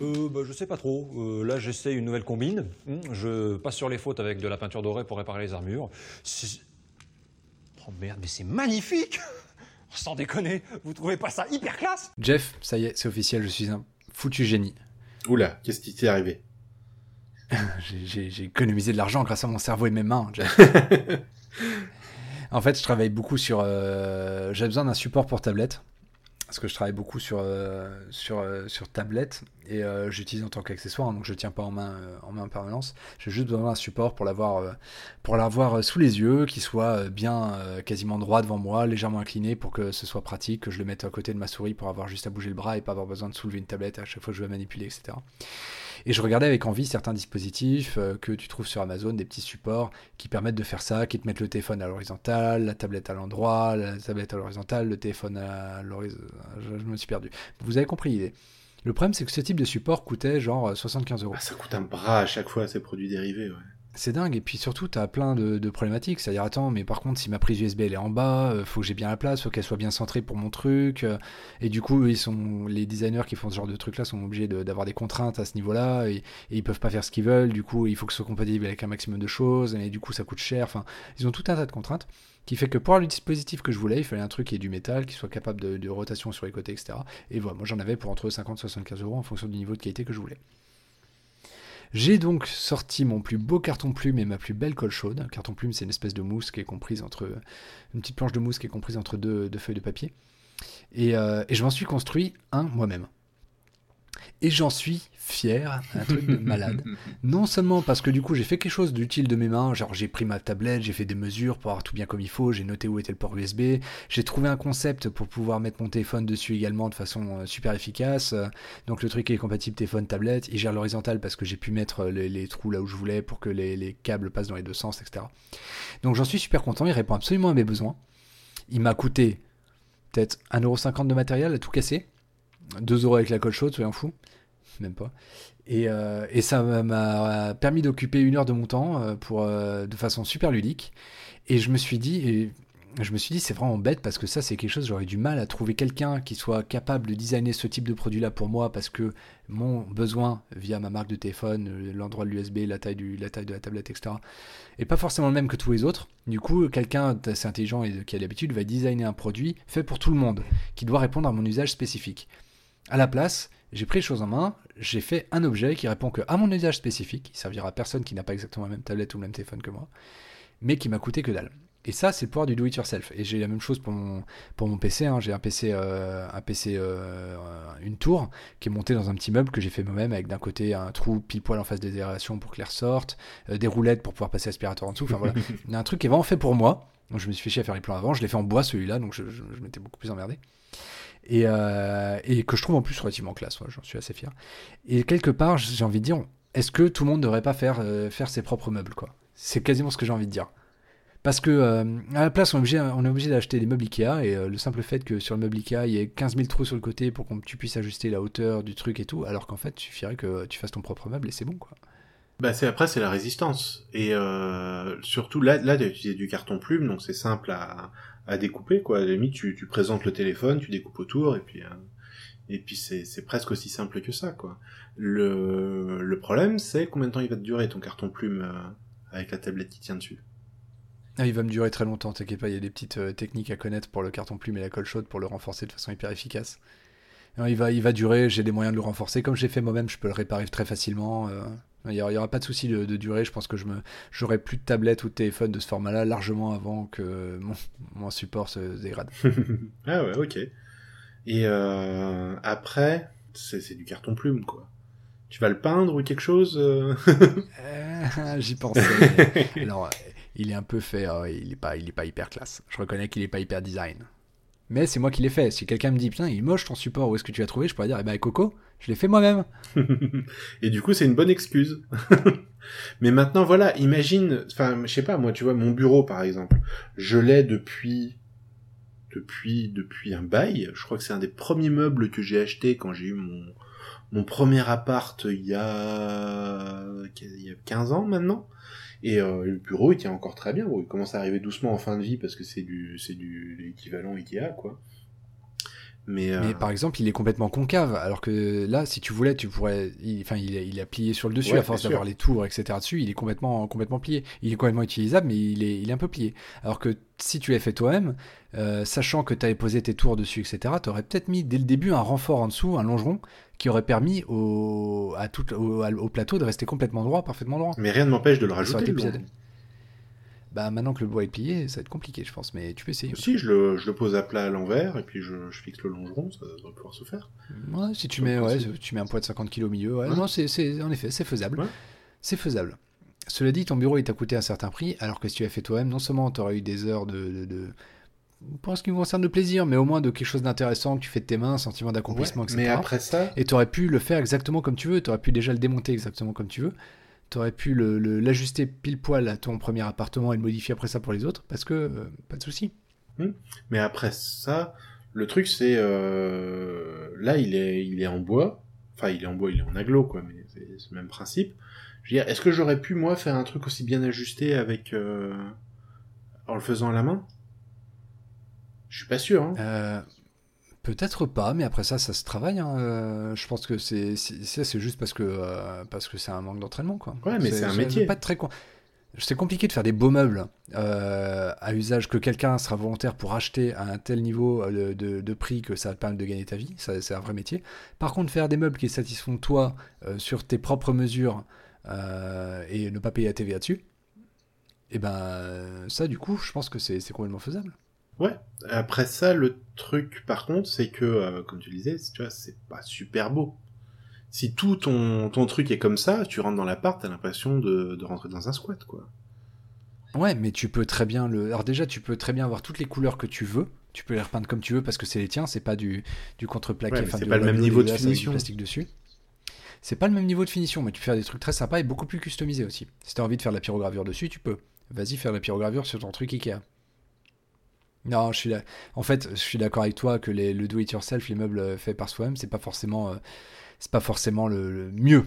euh, bah, Je sais pas trop. Euh, là, j'essaie une nouvelle combine. Hum, Je passe sur les fautes avec de la peinture dorée pour réparer les armures. Oh merde, mais c'est magnifique Sans déconner, vous trouvez pas ça hyper classe Jeff, ça y est, c'est officiel, je suis un foutu génie. Oula, qu'est-ce qui t'est arrivé j'ai économisé de l'argent grâce à mon cerveau et mes mains, Jeff. en fait, je travaille beaucoup sur. euh, J'ai besoin d'un support pour tablette. Parce que je travaille beaucoup sur, euh, sur, euh, sur tablette et euh, j'utilise en tant qu'accessoire, hein, donc je tiens pas en main, en main en permanence. J'ai juste besoin d'un support pour l'avoir sous les yeux, qui soit bien quasiment droit devant moi, légèrement incliné pour que ce soit pratique, que je le mette à côté de ma souris pour avoir juste à bouger le bras et pas avoir besoin de soulever une tablette à chaque fois que je veux manipuler, etc. Et je regardais avec envie certains dispositifs euh, que tu trouves sur Amazon, des petits supports qui permettent de faire ça, qui te mettent le téléphone à l'horizontale, la tablette à l'endroit, la tablette à l'horizontale, le téléphone à l'horizontale. Je, me suis perdu. Vous avez compris l'idée. Le problème, c'est que ce type de support coûtait genre 75 euros. Ah, Ça coûte un bras à chaque fois ces produits dérivés. Ouais. C'est dingue. Et puis surtout, tu as plein de, problématiques. C'est-à-dire, attends, mais par contre, si ma prise USB elle est en bas, euh, faut que j'ai bien la place, faut qu'elle soit bien centrée pour mon truc. euh, et du coup, les designers qui font ce genre de truc-là sont obligés d'avoir des contraintes à ce niveau-là. Et, et ils peuvent pas faire ce qu'ils veulent. Du coup, il faut que ce soit compatible avec un maximum de choses. Et du coup, ça coûte cher. Enfin, ils ont tout un tas de contraintes qui fait que pour avoir le dispositif que je voulais, il fallait un truc qui est du métal, qui soit capable de, de rotation sur les côtés, etc. Et voilà, moi j'en avais pour entre 50 et 75 euros en fonction du niveau de qualité que je voulais. J'ai donc sorti mon plus beau carton plume et ma plus belle colle chaude. Carton plume, c'est une espèce de mousse qui est comprise entre une petite planche de mousse qui est comprise entre deux, deux feuilles de papier. Et, euh, et je m'en suis construit un moi-même. Et j'en suis fier, un truc de malade. Non seulement parce que du coup j'ai fait quelque chose d'utile de mes mains, genre j'ai pris ma tablette, j'ai fait des mesures pour avoir tout bien comme il faut, j'ai noté où était le port USB, j'ai trouvé un concept pour pouvoir mettre mon téléphone dessus également de façon euh, super efficace. Donc le truc est compatible téléphone, tablette, il gère l'horizontale parce que j'ai pu mettre euh, les, trous là où je voulais pour que les, les câbles passent dans les deux sens, etc. Donc j'en suis super content, il répond absolument à mes besoins. Il m'a coûté peut-être 1,50€ de matériel à tout casser. 2 euros avec la colle chaude, soyons fous. Même pas. Et, euh, et ça m'a- permis d'occuper une heure de mon temps euh, pour, euh, de façon super ludique. Et je me suis dit, je me suis dit, c'est vraiment bête parce que ça, c'est quelque chose, j'aurais du mal à trouver quelqu'un qui soit capable de designer ce type de produit-là pour moi parce que mon besoin via ma marque de téléphone, l'endroit de l'USB, la taille, du, la taille de la tablette, etc., est pas forcément le même que tous les autres. Du coup, quelqu'un d'assez intelligent et qui a l'habitude va designer un produit fait pour tout le monde, qui doit répondre à mon usage spécifique. À la place, j'ai pris les choses en main, j'ai fait un objet qui répond que à mon usage spécifique, il servira à personne qui n'a pas exactement la même tablette ou le même téléphone que moi, mais qui m'a coûté que dalle. Et ça, c'est le pouvoir du do it yourself. Et j'ai la même chose pour mon, pour mon PC. hein. J'ai un PC, euh, un PC euh, une tour qui est monté dans un petit meuble que j'ai fait moi-même avec d'un côté un trou pile poil en face des aérations pour que l'air sorte, euh, des roulettes pour pouvoir passer l'aspirateur en dessous. Enfin voilà, Il y a un truc qui est vraiment fait pour moi. Donc je me suis fait chier à faire les plans avant. Je l'ai fait en bois celui-là, donc je, je, je m'étais beaucoup plus emmerdé. Et, euh, et que je trouve en plus relativement classe, ouais, j'en suis assez fier. Et quelque part, j'ai envie de dire, est-ce que tout le monde ne devrait pas faire, euh, faire ses propres meubles quoi? C'est quasiment ce que j'ai envie de dire. Parce que euh, à la place, on est obligé, obligé d'acheter des meubles Ikea et le simple fait que sur le meuble Ikea, il y ait 15 000 trous sur le côté pour que tu puisses ajuster la hauteur du truc et tout, alors qu'en fait, il suffirait que tu fasses ton propre meuble et c'est bon quoi. Bah c'est après c'est la résistance et surtout là là utilisé du carton plume donc c'est simple à, à découper quoi. À la limite tu, tu présentes le téléphone, tu découpes autour et puis euh, et puis c'est presque aussi simple que ça quoi. Le problème c'est combien de temps il va te durer ton carton plume euh, avec la tablette qui tient dessus. Ah, il va me durer très longtemps, t'inquiète pas, il y a des petites euh, techniques à connaître pour le carton plume et la colle chaude pour le renforcer de façon hyper efficace. Il, va, il va durer, j'ai des moyens de le renforcer. Comme j'ai fait moi-même, je peux le réparer très facilement. Il n'y aura, pas de souci de, de durée. Je pense que je me, j'aurai plus de tablette ou de téléphone de ce format-là largement avant que mon, mon support se dégrade. ah ouais ok. Et euh, après c'est du carton plume quoi. Tu vas le peindre ou quelque chose euh? Euh, J'y pensais. Alors, il est un peu fait, euh, il est pas, il est pas hyper classe. Je reconnais qu'il est pas hyper design. Mais c'est moi qui l'ai fait. Si quelqu'un me dit, putain, il moche ton support, où est-ce que tu l'as trouvé? Je pourrais dire, eh ben, Coco, je l'ai fait moi-même. Et du coup, c'est une bonne excuse. Mais maintenant, voilà, imagine, enfin, je sais pas, moi, tu vois, mon bureau, par exemple, je l'ai depuis, depuis, depuis un bail. Je crois que c'est un des premiers meubles que j'ai acheté quand j'ai eu mon, mon premier appart il y a, il y a 15 ans maintenant. Et euh, le bureau, il tient encore très bien. Il commence à arriver doucement en fin de vie parce que c'est du, c'est du l'équivalent Ikea, quoi. Mais, euh, Mais par exemple, il est complètement concave, alors que là, si tu voulais, tu pourrais. il- Enfin, il, est- il a plié sur le dessus Ouais, à force d'avoir les tours, etc. dessus. Il est complètement, complètement plié. Il est complètement utilisable, mais il est, il est un peu plié. Alors que si tu l'avais fait toi-même, euh, sachant que tu avais posé tes tours dessus, etc., tu aurais peut-être mis dès le début un renfort en dessous, un longeron, qui aurait permis au, à tout, au, au plateau de rester complètement droit, parfaitement droit. mais rien ne m'empêche de le rajouter. été le plus long. adapté. Bah maintenant que le bois est plié, ça va être compliqué, je pense, mais tu peux essayer. Si, je le, je le pose à plat à l'envers, et puis je, je fixe le longeron, ça devrait pouvoir se faire. Ouais, si tu mets, ouais, tu mets un poids de 50 kg au milieu, ouais, Ouais. non, c'est, c'est- en effet, c'est faisable. C'est faisable. Cela dit, ton bureau, il t'a coûté un certain prix, alors que si tu l'as fait toi-même, non seulement tu aurais eu des heures de, de, de- Pour ce qui me concerne de plaisir, mais au moins de quelque chose d'intéressant que tu fais de tes mains, un sentiment d'accomplissement, Ouais, etc. mais après ça, Et tu aurais pu le faire exactement comme tu veux, tu aurais pu déjà le démonter exactement comme tu veux, tu aurais pu l'ajuster pile poil à ton premier appartement et le modifier après ça pour les autres, parce que euh, pas de souci. mais après ça, le truc c'est euh, là il est il est en bois, enfin il est en bois, il est en aglo quoi, mais c'est c'est le même principe. Je veux dire, est-ce que j'aurais pu moi faire un truc aussi bien ajusté avec euh, en le faisant à la main? Je suis pas sûr. Hein. Peut-être pas, mais après ça, ça se travaille. hein. Euh, je pense que c'est ça, c'est juste parce que euh, parce que c'est un manque d'entraînement, quoi. Ouais, mais c'est un métier. Pas très. C'est compliqué de faire des beaux meubles euh, à usage que quelqu'un sera volontaire pour acheter à un tel niveau de, de prix que ça va te permettre de gagner ta vie. Ça, c'est un vrai métier. Par contre, faire des meubles qui satisfont toi euh, sur tes propres mesures et ne pas payer la TVA dessus, et ben euh, ça, du coup, je pense que c'est c'est complètement faisable. Ouais. Après ça, le truc, par contre, c'est que, euh, comme tu le disais, tu vois, c'est pas super beau. Si tout ton, ton truc est comme ça, tu rentres dans l'appart, t'as l'impression de, de rentrer dans un squat, quoi. Ouais, mais tu peux très bien le. Alors déjà, tu peux très bien avoir toutes les couleurs que tu veux. Tu peux les repeindre comme tu veux parce que c'est les tiens, c'est pas du, du contreplaqué. Ouais, enfin, c'est pas le même niveau de finition. plastique dessus. C'est pas le même niveau de finition, mais tu peux faire des trucs très sympas et beaucoup plus customisés aussi. Si t'as envie de faire de la pyrogravure dessus, tu peux. Vas-y, faire de la pyrogravure sur ton truc Ikea. Non, je. En fait, je suis d'accord avec toi que les, le do-it-yourself, les meubles euh, faits par soi-même, c'est pas forcément, euh, pas forcément le, mieux.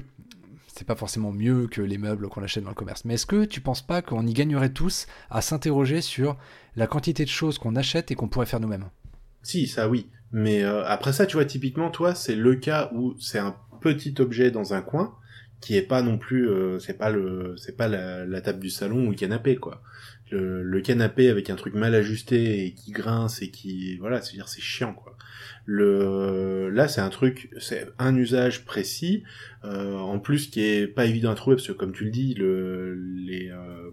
C'est pas forcément mieux que les meubles qu'on achète dans le commerce. Mais est-ce que tu penses pas qu'on y gagnerait tous à s'interroger sur la quantité de choses qu'on achète et qu'on pourrait faire nous-mêmes? Si, ça oui. Mais euh, après ça, tu vois, typiquement, toi, c'est le cas où c'est un petit objet dans un coin qui est pas non plus, c'est pas le, c'est pas la, la table du salon ou le canapé, quoi. Le, le canapé avec un truc mal ajusté et qui grince et qui, voilà, c'est dire c'est chiant, quoi. Le, là, c'est un truc, c'est un usage précis, euh, en plus qui est pas évident à trouver parce que comme tu le dis, le, les, euh,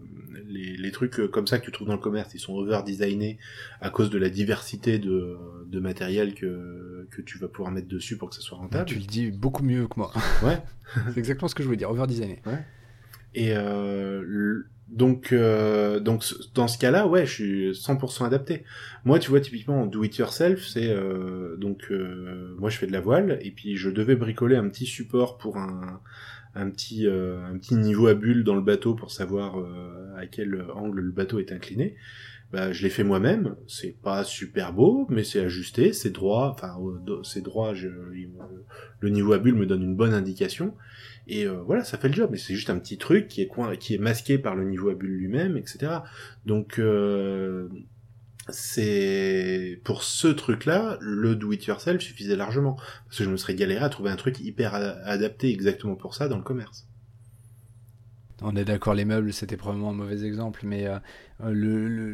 les, les trucs comme ça que tu trouves dans le commerce, ils sont over designés à cause de la diversité de, de matériel que, que tu vas pouvoir mettre dessus pour que ça soit rentable. Tu le dis beaucoup mieux que moi. Ouais. c'est exactement ce que je voulais dire, over-designé. Et euh, le- donc, euh, donc dans ce cas-là, ouais, je suis 100% adapté. Moi, tu vois, typiquement, en do it yourself, c'est euh, donc euh, moi je fais de la voile et puis je devais bricoler un petit support pour un un petit euh, un petit niveau à bulle dans le bateau pour savoir euh, à quel angle le bateau est incliné. Bah, je l'ai fait moi-même. C'est pas super beau, mais c'est ajusté, c'est droit. Enfin, do- c'est droit. Je, le niveau à bulle me donne une bonne indication. Et euh, voilà, ça fait le job. Mais c'est juste un petit truc qui est qui est masqué par le niveau à bulle lui-même, etc. Donc euh, c'est pour ce truc-là, le do-it-yourself suffisait largement parce que je me serais galéré à trouver un truc hyper adapté exactement pour ça dans le commerce. On est d'accord, les meubles, c'était probablement un mauvais exemple, mais euh,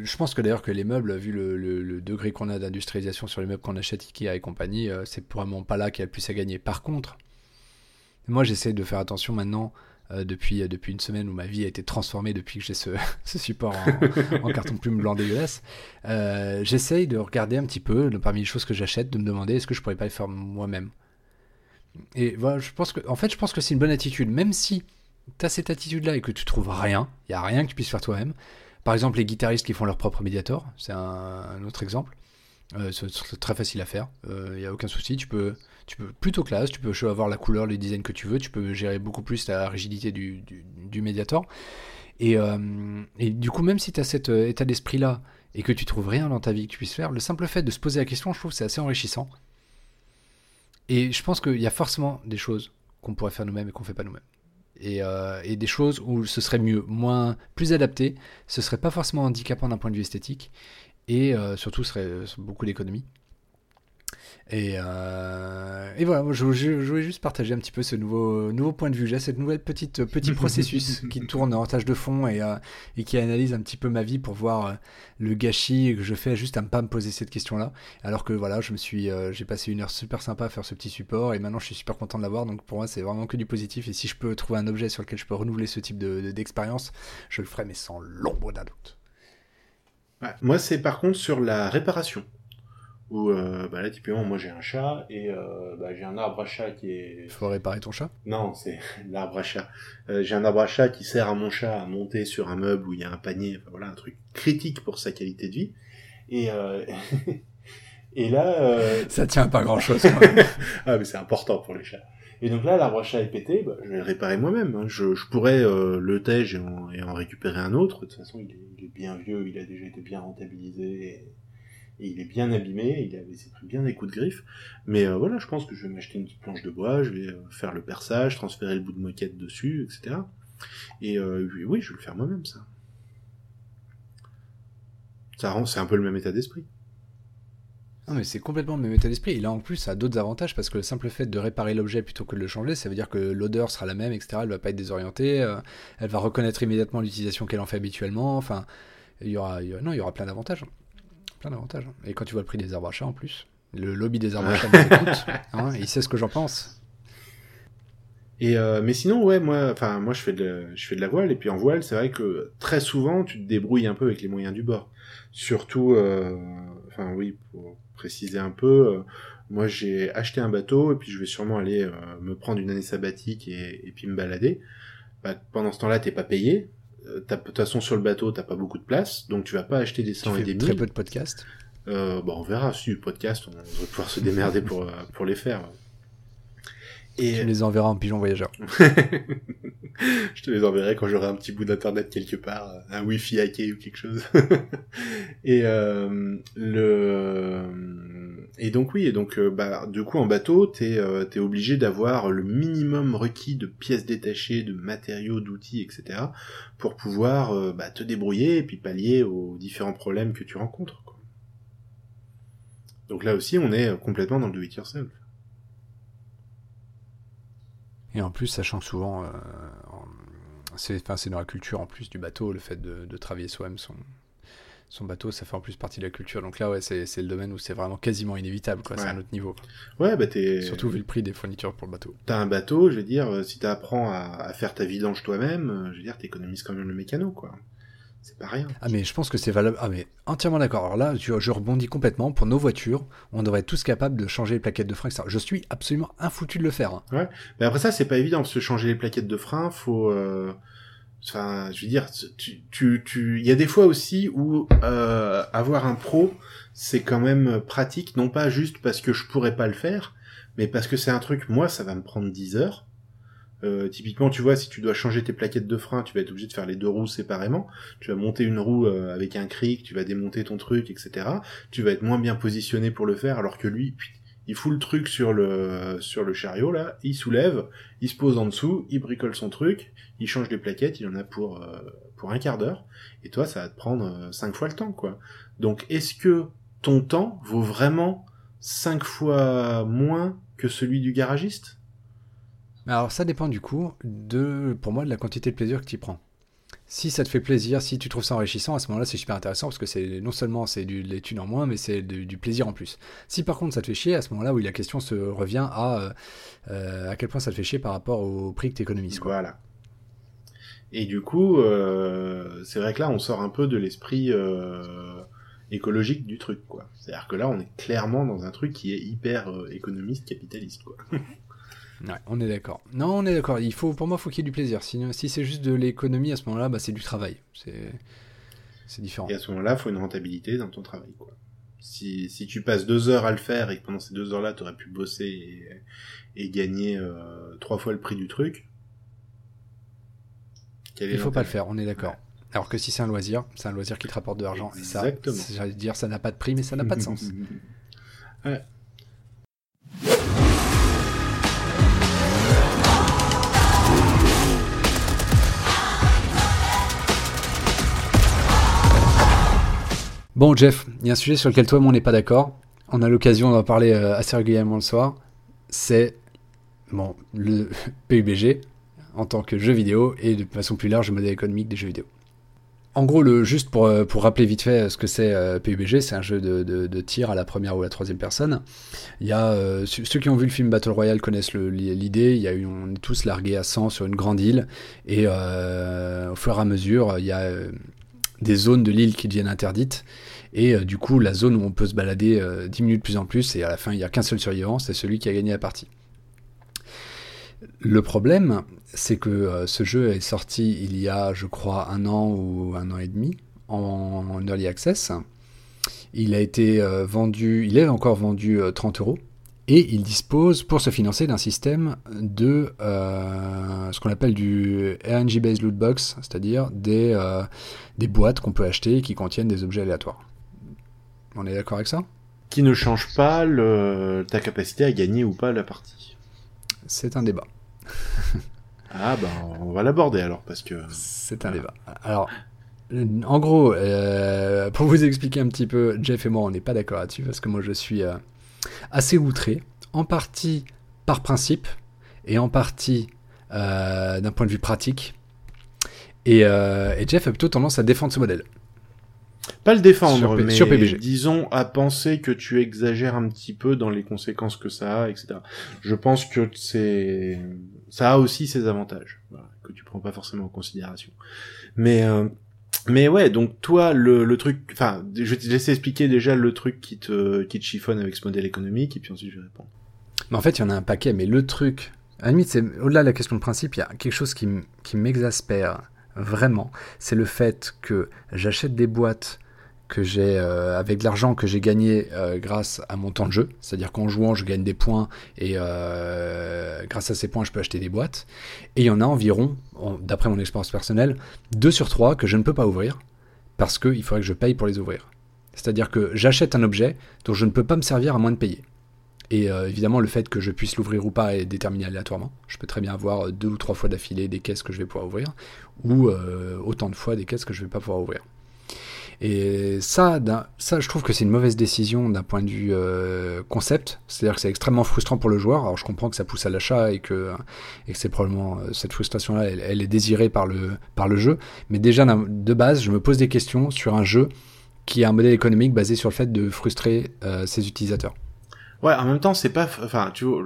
je pense que d'ailleurs que les meubles, vu le, degré qu'on a d'industrialisation sur les meubles qu'on achète Ikea et compagnie, euh, c'est vraiment pas là qu'il y a le plus à gagner. Par contre, moi j'essaie de faire attention maintenant, euh, depuis, depuis une semaine où ma vie a été transformée depuis que j'ai ce, support en, carton plume blanc dégueulasse, j'essaye de regarder un petit peu, parmi les choses que j'achète, de me demander est-ce que je pourrais pas les faire moi-même. Et voilà, je pense que, en fait, je pense que c'est une bonne attitude, même si tu as cette attitude-là et que tu trouves rien, il y a rien que tu puisses faire toi-même. Par exemple, les guitaristes qui font leur propre médiator, c'est un, autre exemple. Euh, c'est très facile à faire, il n'y a aucun souci. Tu peux, plutôt classe, tu peux avoir la couleur, le design que tu veux, tu peux gérer beaucoup plus la rigidité du, médiator. Et, euh, et du coup, même si tu as cet euh, état d'esprit-là et que tu trouves rien dans ta vie que tu puisses faire, le simple fait de se poser la question, je trouve c'est assez enrichissant. Et je pense qu'il y a forcément des choses qu'on pourrait faire nous-mêmes et qu'on fait pas nous-mêmes. Et, euh, et, des choses où ce serait mieux, plus adapté, ce serait pas forcément handicapant d'un point de vue esthétique, et euh, surtout ce serait beaucoup d'économie. Et, euh, et voilà, je, je, je, voulais juste partager un petit peu ce nouveau, nouveau point de vue. J'ai cette nouvelle petite petit processus qui tourne en tâche de fond et, euh, et, qui analyse un petit peu ma vie pour voir euh, le gâchis que je fais juste à ne pas me poser cette question-là. Alors que voilà, je me suis, euh, j'ai passé une heure super sympa à faire ce petit support et maintenant je suis super content de l'avoir. Donc pour moi, c'est vraiment que du positif. Et si je peux trouver un objet sur lequel je peux renouveler ce type d'expérience, de, je le ferai, mais sans l'ombre d'un doute. Ouais, moi, c'est par contre sur la réparation où euh, bah là typiquement moi j'ai un chat et euh, bah, j'ai un arbre à chat qui est faut réparer ton chat? Non c'est l'arbre à chat. Euh, j'ai un arbre à chat qui sert à mon chat à monter sur un meuble où il y a un panier. Enfin, voilà un truc critique pour sa qualité de vie. Et euh, et là euh, ça tient pas grand chose ah mais c'est important pour les chats. Et donc là l'arbre à chat est pété bah, je vais le réparer moi-même hein. je, je pourrais euh, le tège et en, et en récupérer un autre. De toute façon il est, il est bien vieux il a déjà été bien rentabilisé et et il est bien abîmé, il avait s'est pris bien des coups de griffe. Mais euh, voilà, je pense que je vais m'acheter une petite planche de bois, je vais euh, faire le perçage, transférer le bout de moquette dessus, etc. Et euh, oui, je vais le faire moi-même, ça. Ça rend, c'est un peu le même état d'esprit. Non, mais c'est complètement le même état d'esprit. Et là, en plus, ça a d'autres avantages parce que le simple fait de réparer l'objet plutôt que de le changer, ça veut dire que l'odeur sera la même, etc. Elle va pas être désorientée. Elle va reconnaître immédiatement l'utilisation qu'elle en fait habituellement. Enfin, y aura non, il y aura plein d'avantages plein d'avantages. Et quand tu vois le prix des arbres à chat en plus, le lobby des arbres à chat hein, il sait ce que j'en pense. Et euh, mais sinon ouais moi enfin moi je fais de je fais de la voile et puis en voile c'est vrai que très souvent tu te débrouilles un peu avec les moyens du bord. Surtout euh, enfin oui pour préciser un peu euh, moi j'ai acheté un bateau et puis je vais sûrement aller me prendre une année sabbatique et, et puis me balader. Bah, pendant ce temps-là t'es pas payé de toute façon sur le bateau t'as pas beaucoup de place donc tu vas pas acheter des 100 tu et des 1000 très peu de podcasts. Euh, bon on verra. Si le podcast on va pouvoir se démerder pour pour les faire. Et tu les enverras en pigeon voyageur. Je te les enverrai quand j'aurai un petit bout d'internet quelque part un wifi hacké ou quelque chose. Et euh, le et donc oui, et donc euh, bah du coup en bateau, t'es euh, es obligé d'avoir le minimum requis de pièces détachées, de matériaux, d'outils, etc. pour pouvoir euh, bah, te débrouiller et puis pallier aux différents problèmes que tu rencontres. Donc là aussi, on est complètement dans le do it yourself. Et en plus, sachant que souvent, c'est dans la culture en plus du bateau, le fait de, de travailler soi-même son, son bateau, ça fait en plus partie de la culture. Donc là, ouais, c'est le domaine où c'est vraiment quasiment inévitable, quoi. Ouais. C'est un autre niveau. Ouais, bah t'es. Surtout vu le prix des fournitures pour le bateau. T'as un bateau, je veux dire, si t'apprends à, à faire ta vidange toi-même, je veux dire, t'économises quand même le mécano, quoi. C'est pas rien. Ah, mais je pense que c'est valable. Ah, mais entièrement d'accord. Alors là, je, je, rebondis complètement. Pour nos voitures, on devrait être tous capables de changer les plaquettes de frein, etc. Je suis absolument infoutu de le faire. Hein. Ouais. Mais après ça, c'est pas évident, parce que changer les plaquettes de frein, faut. Euh Enfin, je veux dire, tu, tu, il y a des fois aussi où euh, avoir un pro, c'est quand même pratique, non pas juste parce que je pourrais pas le faire, mais parce que c'est un truc, moi, ça va me prendre 10 heures. Euh, typiquement, tu vois, si tu dois changer tes plaquettes de frein, tu vas être obligé de faire les deux roues séparément. Tu vas monter une roue euh, avec un cric, tu vas démonter ton truc, etc. Tu vas être moins bien positionné pour le faire, alors que lui, il fout le truc sur le sur le chariot là, il soulève, il se pose en dessous, il bricole son truc, il change les plaquettes, il en a pour euh, pour un quart d'heure, et toi ça va te prendre euh, cinq fois le temps quoi. Donc est-ce que ton temps vaut vraiment cinq fois moins que celui du garagiste? Alors ça dépend du coup de pour moi de la quantité de plaisir que tu prends si ça te fait plaisir, si tu trouves ça enrichissant, à ce moment-là, c'est super intéressant parce que c'est non seulement c'est du de l'étude en moins, mais c'est du plaisir en plus. Si par contre ça te fait chier, à ce moment-là, oui, la question se revient à euh, à quel point ça te fait chier par rapport au prix que tu économises. Quoi. Voilà. Et du coup, euh, c'est vrai que là, on sort un peu de l'esprit euh, écologique du truc, quoi. C'est-à-dire que là, on est clairement dans un truc qui est hyper euh, économiste, capitaliste, quoi. Ouais, on est d'accord. Non, on est d'accord. Il faut, pour moi, il faut qu'il y ait du plaisir. Sinon, si c'est juste de l'économie, à ce moment-là, bah, c'est du travail. C'est, c'est différent. Et à ce moment-là, il faut une rentabilité dans ton travail, quoi. Si, si tu passes deux heures à le faire et que pendant ces deux heures-là, tu aurais pu bosser et, et gagner euh, trois fois le prix du truc. Il faut pas le faire, on est d'accord. Ouais. Alors que si c'est un loisir, c'est un loisir qui te rapporte de l'argent. Exactement. Et ça, j'allais dire, ça n'a pas de prix, mais ça n'a pas de sens. ouais. Bon, Jeff, il y a un sujet sur lequel toi et moi on n'est pas d'accord. on a l'occasion d'en parler assez régulièrement le soir, c'est bon, le PUBG en tant que jeu vidéo et de façon plus large le modèle économique des jeux vidéo. En gros, le, juste pour, euh, rappeler vite fait ce que c'est euh, PUBG, c'est un jeu de, tir à la première ou la troisième personne. Il y a, euh, ceux qui ont vu le film Battle Royale connaissent l'idée. On est tous largués à 100 sur une grande île et au fur et à mesure, il y a des zones de l'île qui deviennent interdites. Et du coup, la zone où on peut se balader diminue de plus en plus et à la fin, il n'y a qu'un seul survivant, c'est celui qui a gagné la partie. Le problème, c'est que euh, ce jeu est sorti il y a, je crois, un an ou un an et demi en, early access. Il a été euh, vendu, il est encore vendu 30 euh, euros. Et il dispose, pour se financer, d'un système de ce qu'on appelle du RNG-based loot box, c'est-à-dire des, des boîtes qu'on peut acheter qui contiennent des objets aléatoires. On est d'accord avec ça? Qui ne change pas le, ta capacité à gagner ou pas la partie. C'est un débat. ah ben on va l'aborder alors parce que c'est un débat. Alors en gros, euh, pour vous expliquer un petit peu, Jeff et moi on n'est pas d'accord là-dessus parce que moi je suis euh, assez outré, en partie par principe et en partie euh, d'un point de vue pratique. Et, et Jeff a plutôt tendance à défendre ce modèle. Pas le défendre, mais disons à penser que tu exagères un petit peu dans les conséquences que ça a, etc. Je pense que c'est ça a aussi ses avantages que tu prends pas forcément en considération. Mais euh, mais ouais, donc toi le, truc, enfin, je vais te laisser expliquer déjà le truc qui te qui te chiffonne avec ce modèle économique et puis ensuite je vais répondre. Mais en fait, il y en a un paquet, mais le truc, à la limite, c'est au-delà de la question de principe, il y a quelque chose qui m'exaspère vraiment, c'est le fait que j'achète des boîtes que j'ai euh, avec l'argent que j'ai gagné euh, grâce à mon temps de jeu, c'est-à-dire qu'en jouant je gagne des points et euh, grâce à ces points je peux acheter des boîtes. Et il y en a environ, d'après mon expérience personnelle, 2 sur 3 que je ne peux pas ouvrir parce qu'il faudrait que je paye pour les ouvrir. C'est-à-dire que j'achète un objet dont je ne peux pas me servir à moins de payer. Et évidemment, le fait que je puisse l'ouvrir ou pas est déterminé aléatoirement. Je peux très bien avoir deux ou trois fois d'affilée des caisses que je vais pouvoir ouvrir, ou autant de fois des caisses que je ne vais pas pouvoir ouvrir. Et ça, ça, je trouve que c'est une mauvaise décision d'un point de vue euh, concept. C'est-à-dire que c'est extrêmement frustrant pour le joueur. Alors je comprends que ça pousse à l'achat et que, et que c'est probablement euh, cette frustration-là, elle, est désirée par le, par le jeu. Mais déjà, de base, je me pose des questions sur un jeu qui a un modèle économique basé sur le fait de frustrer euh, ses utilisateurs. Ouais, en même temps, c'est pas, enfin, tu vois,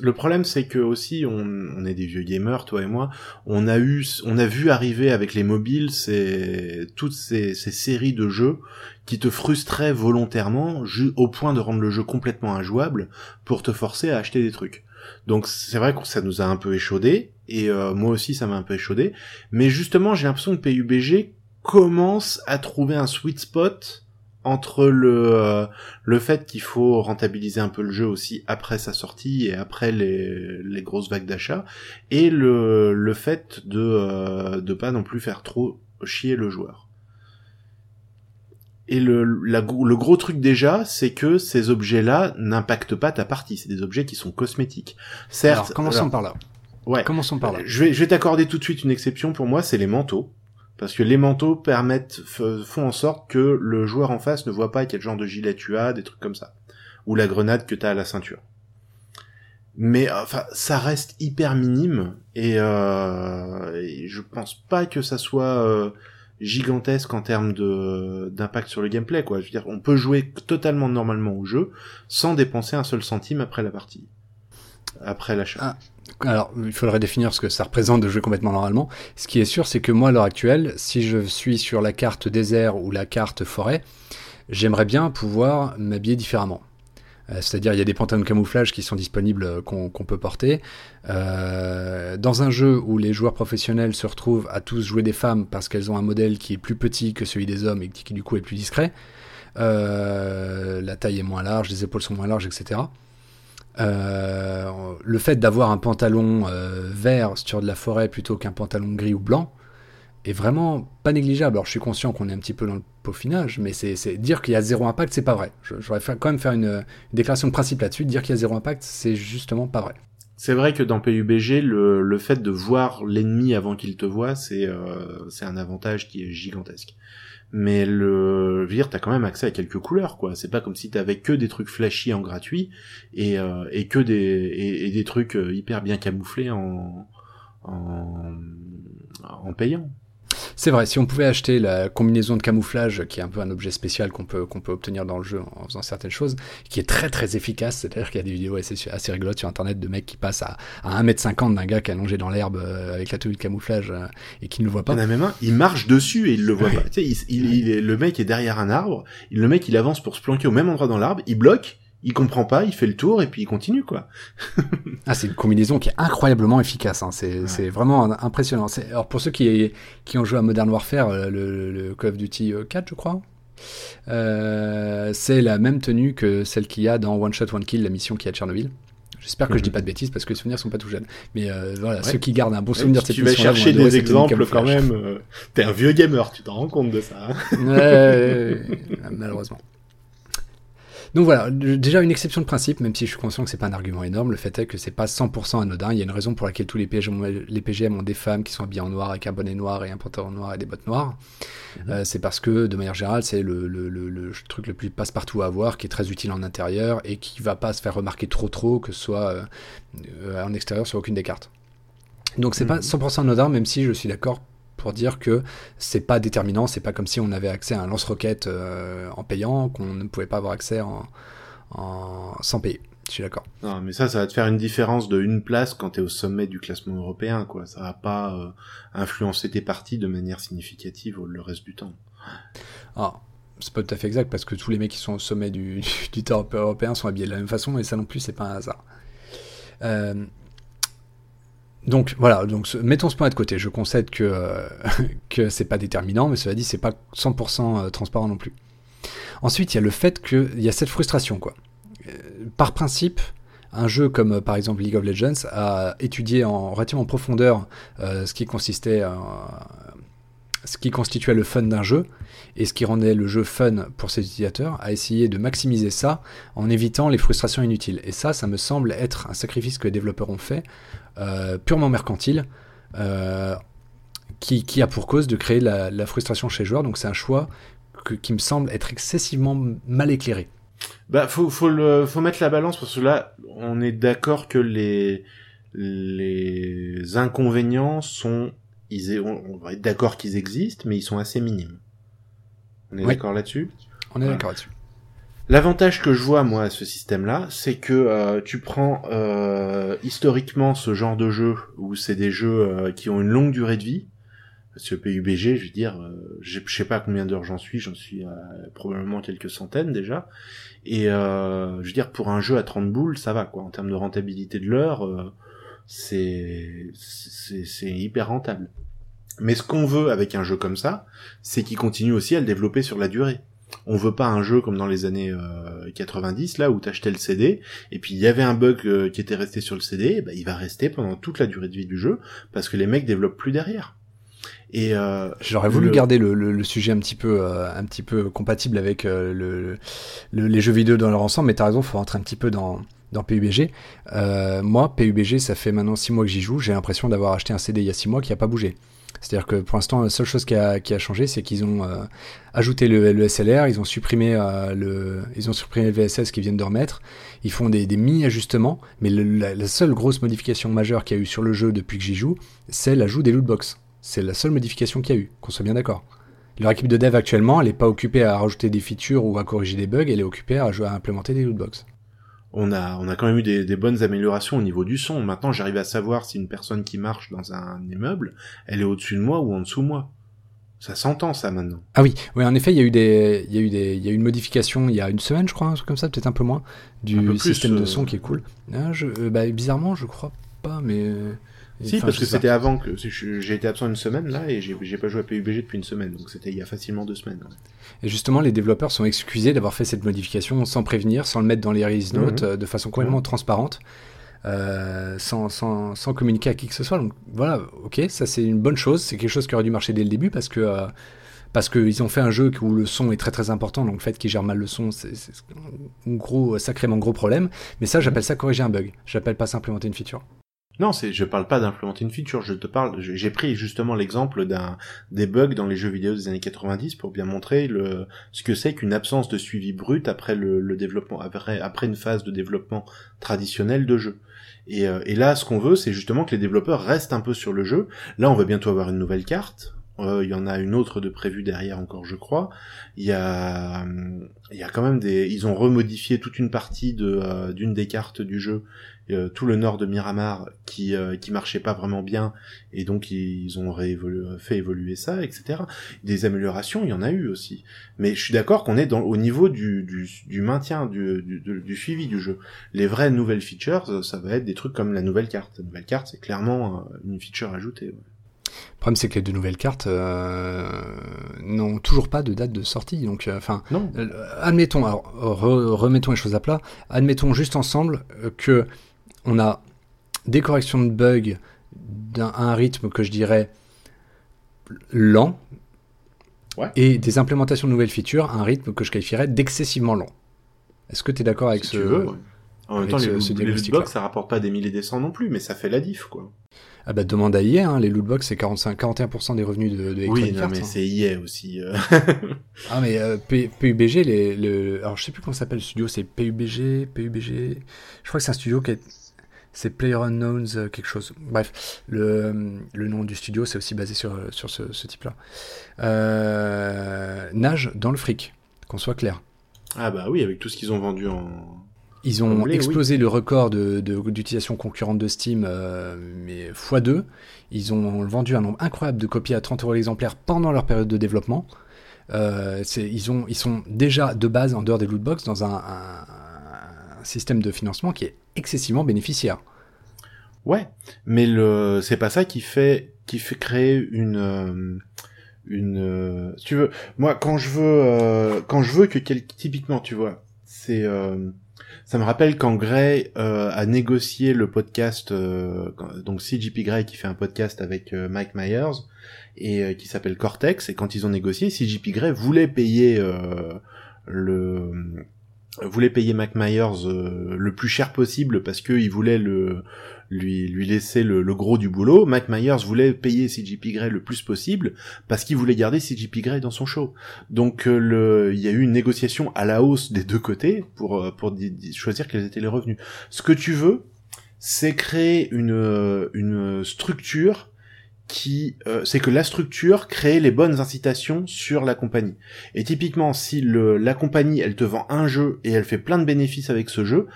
le problème, c'est que aussi, on, est des vieux gamers, toi et moi, on a eu, on a vu arriver avec les mobiles, c'est toutes ces, ces, séries de jeux qui te frustraient volontairement, au point de rendre le jeu complètement injouable pour te forcer à acheter des trucs. Donc c'est vrai que ça nous a un peu échaudé, et euh, moi aussi ça m'a un peu échaudé, mais justement j'ai l'impression que PUBG commence à trouver un sweet spot entre le euh, le fait qu'il faut rentabiliser un peu le jeu aussi après sa sortie et après les, les grosses vagues d'achat et le le fait de euh, de pas non plus faire trop chier le joueur. Et le, la, le gros truc déjà, c'est que ces objets-là n'impactent pas ta partie. C'est des objets qui sont cosmétiques. Certes. Alors, commençons par là. Ouais. Commençons par là. Je vais, je vais t'accorder tout de suite une exception pour moi, c'est les manteaux. Parce que les manteaux permettent, font en sorte que le joueur en face ne voit pas quel genre de gilet tu as, des trucs comme ça. Ou la grenade que tu as à la ceinture. Mais enfin, ça reste hyper minime et, euh, et je pense pas que ça soit euh, gigantesque en termes de d'impact sur le gameplay quoi. Je veux dire, on peut jouer totalement normalement au jeu sans dépenser un seul centime après la partie, après l'achat. Ah, alors, il faudrait définir ce que ça représente de jouer complètement normalement. Ce qui est sûr, c'est que moi, à l'heure actuelle, si je suis sur la carte désert ou la carte forêt, j'aimerais bien pouvoir m'habiller différemment. Euh, c'est-à-dire, il y a des pantalons de camouflage qui sont disponibles euh, qu'on peut porter. Euh, dans un jeu où les joueurs professionnels se retrouvent à tous jouer des femmes parce qu'elles ont un modèle qui est plus petit que celui des hommes et qui du coup est plus discret, la taille est moins large, les épaules sont moins larges, etc. Euh, le fait d'avoir un pantalon euh, vert sur de la forêt plutôt qu'un pantalon gris ou blanc est vraiment pas négligeable. Alors je suis conscient qu'on est un petit peu dans le peaufinage, mais c'est dire qu'il y a zéro impact, c'est pas vrai. J'aurais quand même faire une, déclaration de principe là-dessus. Dire qu'il y a zéro impact, c'est justement pas vrai. C'est vrai que dans PUBG, le, le fait de voir l'ennemi avant qu'il te voit, c'est euh, c'est un avantage qui est gigantesque. Mais le, je veux t'as quand même accès à quelques couleurs, quoi. C'est pas comme si t'avais que des trucs flashy en gratuit et, euh, et que des et, et des trucs euh, hyper bien camouflés en en, en payant. C'est vrai, si on pouvait acheter la combinaison de camouflage, qui est un peu un objet spécial qu'on peut, qu'on peut obtenir dans le jeu en faisant certaines choses, qui est très très efficace, c'est-à-dire qu'il y a des vidéos assez, assez rigolotes sur internet de mecs qui passent à, à 1m50 d'un gars qui est allongé dans l'herbe euh, avec la tenue de camouflage euh, et qui ne le voit Il y pas. en a même un, il marche dessus et il le voit Ouais. pas. Tu sais, il, il- il le mec est derrière un arbre, il- le mec il avance pour se planquer au même endroit dans l'arbre, il bloque, il comprend pas, il fait le tour et puis il continue, quoi. Ah, c'est une combinaison qui est incroyablement efficace. Hein. C'est Ouais. vraiment impressionnant. Alors pour ceux qui, qui ont joué à Modern Warfare, euh, le, le Call of Duty euh, 4, je crois, euh, c'est la même tenue que celle qu'il y a dans One Shot One Kill, la mission qui est à Tchernobyl. J'espère que je dis Mhm. pas de bêtises parce que les souvenirs sont pas tout jeunes. Mais euh, voilà, Ouais. ceux qui gardent un bon souvenir de tu vas chercher des exemples quand même, euh, t'es un vieux gamer, tu t'en rends compte de ça. hein. Ouais, malheureusement. Donc voilà, déjà une exception de principe, même si je suis conscient que c'est pas un argument énorme, le fait est que c'est pas 100% anodin. Il y a une raison pour laquelle tous les PGM, ont- les PGM ont des femmes qui sont habillées en noir avec un bonnet noir et un pantalon noir et des bottes noires. Euh, c'est parce que de manière générale, c'est le, le- le- le truc le plus passe-partout à avoir, qui est très utile en intérieur et qui va pas se faire remarquer trop trop, que ce soit euh, euh, en extérieur sur aucune des cartes. Donc c'est pas Mhm. 100% anodin, même si je suis d'accord pour dire que c'est pas déterminant, c'est pas comme si on avait accès à un lance-roquette euh, en payant, qu'on ne pouvait pas avoir accès en, en- sans payer. Je suis d'accord. Non, mais ça, ça va te faire une différence de une place quand t'es au sommet du classement européen, quoi. Ça va pas euh, influencer tes parties de manière significative au- le reste du temps. Ah, c'est pas tout à fait exact parce que tous les mecs qui sont au sommet du, du top européen sont habillés de la même façon et ça non plus c'est pas un hasard. Euh, donc voilà, donc mettons ce point de côté. Je concède que euh, que c'est pas déterminant, mais cela dit c'est pas 100% transparent non plus. Ensuite il y a le fait qu'il y a cette frustration quoi. Euh, Par principe, un jeu comme euh, par exemple League of Legends a étudié en relativement en profondeur euh, ce qui consistait ce qui constituait le fun d'un jeu et ce qui rendait le jeu fun pour ses utilisateurs, a essayé de maximiser ça en évitant les frustrations inutiles. Et ça, ça me semble être un sacrifice que les développeurs ont fait, euh, purement mercantile, euh, qui, qui a pour cause de créer la, la frustration chez les joueurs. Donc c'est un choix que- qui me semble être excessivement mal éclairé. Bah, faut, faut le, faut mettre la balance parce que là, on est d'accord que les, les inconvénients sont, ils, on on va être d'accord qu'ils existent, mais ils sont assez minimes. On est Oui. d'accord là-dessus? On est d'accord là-dessus. L'avantage que je vois moi à ce système-là, c'est que euh, tu prends euh, historiquement ce genre de jeu où c'est des jeux euh, qui ont une longue durée de vie. Parce que PUBG, je veux dire, euh, je sais pas combien d'heures j'en suis, j'en suis à probablement quelques centaines déjà. Et euh, je veux dire, pour un jeu à 30 boules, ça va quoi. En termes de rentabilité de l'heure, euh, c'est hyper rentable. Mais ce qu'on veut avec un jeu comme ça, c'est qu'il continue aussi à le développer sur la durée. On veut pas un jeu comme dans les années euh, 90 là où t'achetais le CD et puis il y avait un bug euh, qui était resté sur le CD, et ben, il va rester pendant toute la durée de vie du jeu parce que les mecs développent plus derrière. Et euh, J'aurais voulu le- garder le, le- le sujet un petit peu, euh, un petit peu compatible avec euh, le, le- les jeux vidéo dans leur ensemble, mais t'as raison, faut rentrer un petit peu dans, dans PUBG. Euh, moi, PUBG, ça fait maintenant 6 mois que j'y joue, j'ai l'impression d'avoir acheté un CD il y a 6 mois qui a pas bougé. C'est-à-dire que pour l'instant, la seule chose qui a, changé, c'est qu'ils ont euh, ajouté le, SLR, ils ont supprimé euh, le, ils ont supprimé le VSS qu'ils viennent de remettre. Ils font des, des mini-ajustements, mais la, seule grosse modification majeure qu'il y a eu sur le jeu depuis que j'y joue, c'est l'ajout des lootbox. C'est la seule modification qu'il y a eu, qu'on soit bien d'accord. Leur équipe de dev actuellement, elle n'est pas occupée à rajouter des features ou à corriger des bugs, elle est occupée à, à implémenter des lootbox. On a on a quand même eu des, des bonnes améliorations au niveau du son. Maintenant, j'arrive à savoir si une personne qui marche dans un immeuble, elle est au-dessus de moi ou en dessous de moi. Ça s'entend ça maintenant. Ah oui, oui, en effet, il y a eu des, il y a eu des, il y a eu une modification il y a une semaine, je crois, un truc comme ça, peut-être un peu moins, du plus, système de euh. son qui est cool. Ah, je, euh, bah, bizarrement, je crois pas, mais. Euh, Si, enfin, parce que c'était avant que j'ai été absent une semaine là et j'ai pas joué à PUBG depuis une semaine, donc c'était il y a facilement deux semaines. Et justement, les développeurs sont excusés d'avoir fait cette modification sans prévenir, sans le mettre dans les release notes, Mhm. euh, de façon complètement transparente, euh, sans, sans, sans communiquer à qui que ce soit. Donc voilà, ok, ça c'est une bonne chose, c'est quelque chose qui aurait dû marcher dès le début parce que. euh, parce qu'ils ont fait un jeu où le son est très très important, donc le fait qu'ils gèrent mal le son, c'est c'est un gros, sacrément gros problème. Mais ça, j'appelle ça corriger un bug. J'appelle pas ça implémenter une feature. Non, c'est, je parle pas d'implémenter une feature, je te parle, j'ai pris justement l'exemple d'un, des bugs dans les jeux vidéo des années 90 pour bien montrer ce que c'est qu'une absence de suivi brut après le, développement, après, une phase de développement traditionnel de jeu. Et, euh, et là, ce qu'on veut, c'est justement que les développeurs restent un peu sur le jeu. Là, on va bientôt avoir une nouvelle carte. Euh, il y en a une autre de prévue derrière encore, je crois. Il y a, quand même des, ils ont remodifié toute une partie euh, d'une des cartes du jeu euh, tout le nord de Miramar qui euh, qui marchait pas vraiment bien. Et donc ils ont fait évoluer ça etc des améliorations il y en a eu aussi. Mais je suis d'accord qu'on est dans au niveau du du, du maintien du, du, du, suivi du jeu. Les vraies nouvelles features ça va être des trucs comme la nouvelle carte. La nouvelle carte c'est clairement euh, une feature ajoutée Le problème, c'est que les deux nouvelles cartes euh, n'ont toujours pas de date de sortie. Donc, enfin, euh, admettons, alors, remettons les choses à plat. Admettons juste ensemble que on a des corrections de bugs à un rythme que je dirais lent, et des implémentations de nouvelles features à un rythme que je qualifierais d'excessivement lent. Est-ce que tu es d'accord avec ce... Veux, En même temps, les, lootbox, ça rapporte pas des milliers des cents non plus, mais ça fait la diff, quoi. Ah bah demande à EA, hein, les lootbox c'est 45, 41% des revenus de, de Oui, non, mais hein. c'est EA aussi. Euh. ah mais euh, PUBG, les, le... alors je sais plus comment s'appelle le studio, c'est PUBG, PUBG, je crois que c'est un studio qui est c'est Player Unknowns euh, quelque chose. Bref, le, le nom du studio, c'est aussi basé sur, sur ce, ce type-là. Euh, nage dans le fric, qu'on soit clair. Ah bah oui, avec tout ce qu'ils ont vendu en... Ils ont explosé le record d'utilisation de, concurrente de Steam, euh, mais x2. Ils ont vendu un nombre incroyable de copies à 30 euros l'exemplaire pendant leur période de développement. Euh, ils, ont, ils sont déjà de base, en dehors des lootbox, dans un, un, système de financement qui est excessivement bénéficiaire. Ouais, mais le c'est pas ça qui fait qui fait créer une euh, une euh, tu veux moi quand je veux euh, quand je veux que quel, typiquement tu vois c'est ça me rappelle quand Gray a négocié le podcast donc CGP Gray qui fait un podcast avec Mike Myers et qui s'appelle Cortex et quand ils ont négocié CGP Gray voulait payer le voulait payer Mac Myers euh, le plus cher possible parce qu'il voulait le lui lui laisser le, gros du boulot. Mac Myers voulait payer CGP Grey le plus possible parce qu'il voulait garder CGP Grey dans son show. Donc euh, il y a eu une négociation à la hausse des deux côtés pour euh, pour choisir quels étaient les revenus. Ce que tu veux, c'est créer une une structure qui euh, c'est que la structure crée les bonnes incitations sur la compagnie. Et typiquement, si le, la compagnie elle te vend un jeu et elle fait plein de bénéfices avec ce jeu,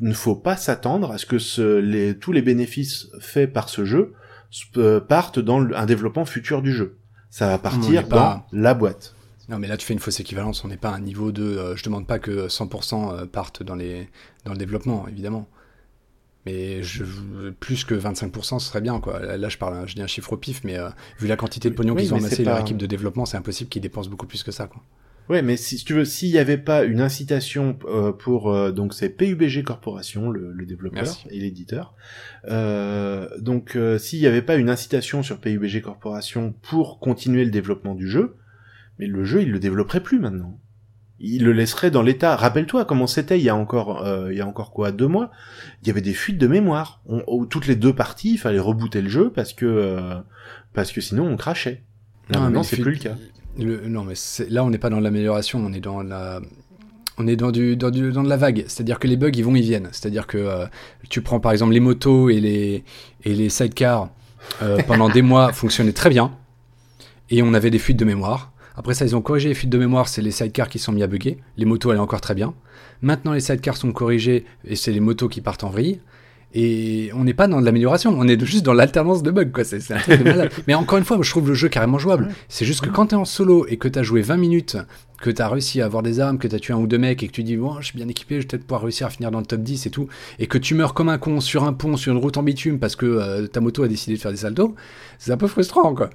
il ne faut pas s'attendre à ce que ce, les, tous les bénéfices faits par ce jeu euh, partent dans un développement futur du jeu. Ça va partir dans la boîte. Non, mais là, tu fais une fausse équivalence. On n'est pas à un niveau de. Euh, je demande pas que 100% partent dans, les, dans le développement, évidemment. Mais je, plus que 25%, ce serait bien. Quoi. Là, je parle, je dis un chiffre au pif, mais euh, vu la quantité de pognon qu'ils ont amassé, leur équipe de développement, c'est impossible qu'ils dépensent beaucoup plus que ça. Quoi. Ouais, mais si tu veux, s'il n'y avait pas une incitation euh, pour euh, donc c'est PUBG Corporation, le, le développeur et l'éditeur. donc s'il n'y avait pas une incitation sur PUBG Corporation pour continuer le développement du jeu, mais le jeu il le développerait plus maintenant il le laisserait dans l'état. Rappelle-toi comment c'était il y a encore, euh, il y a encore quoi, deux mois? Il y avait des fuites de mémoire. On, toutes les deux parties, il fallait rebooter le jeu parce que euh, parce que sinon on crachait. Là, non, c'est plus le cas. non, mais là on n'est pas dans l'amélioration, on est dans la on est dans du, dans du dans de la vague, c'est-à-dire que les bugs ils vont ils viennent, c'est-à-dire que euh, tu prends par exemple les motos et les et les sidecars pendant des mois fonctionnaient très bien et on avait des fuites de mémoire après ça, ils ont corrigé les fuites de mémoire, c'est les sidecars qui sont mis à bugger. Les motos allaient encore très bien. Maintenant, les sidecars sont corrigés et c'est les motos qui partent en vrille. Et on n'est pas dans de l'amélioration, on est juste dans l'alternance de bugs, quoi. C'est un truc de malade. Mais encore une fois, je trouve le jeu carrément jouable. C'est juste que quand t'es en solo et que t'as joué 20 minutes, que t'as réussi à avoir des armes, que t'as tué un ou deux mecs et que tu dis, bon, je suis bien équipé, je vais peut-être pouvoir réussir à finir dans le top 10 et tout, et que tu meurs comme un con sur un pont, sur une route en bitume parce que euh, ta moto a décidé de faire des saltos, c'est un peu frustrant, quoi.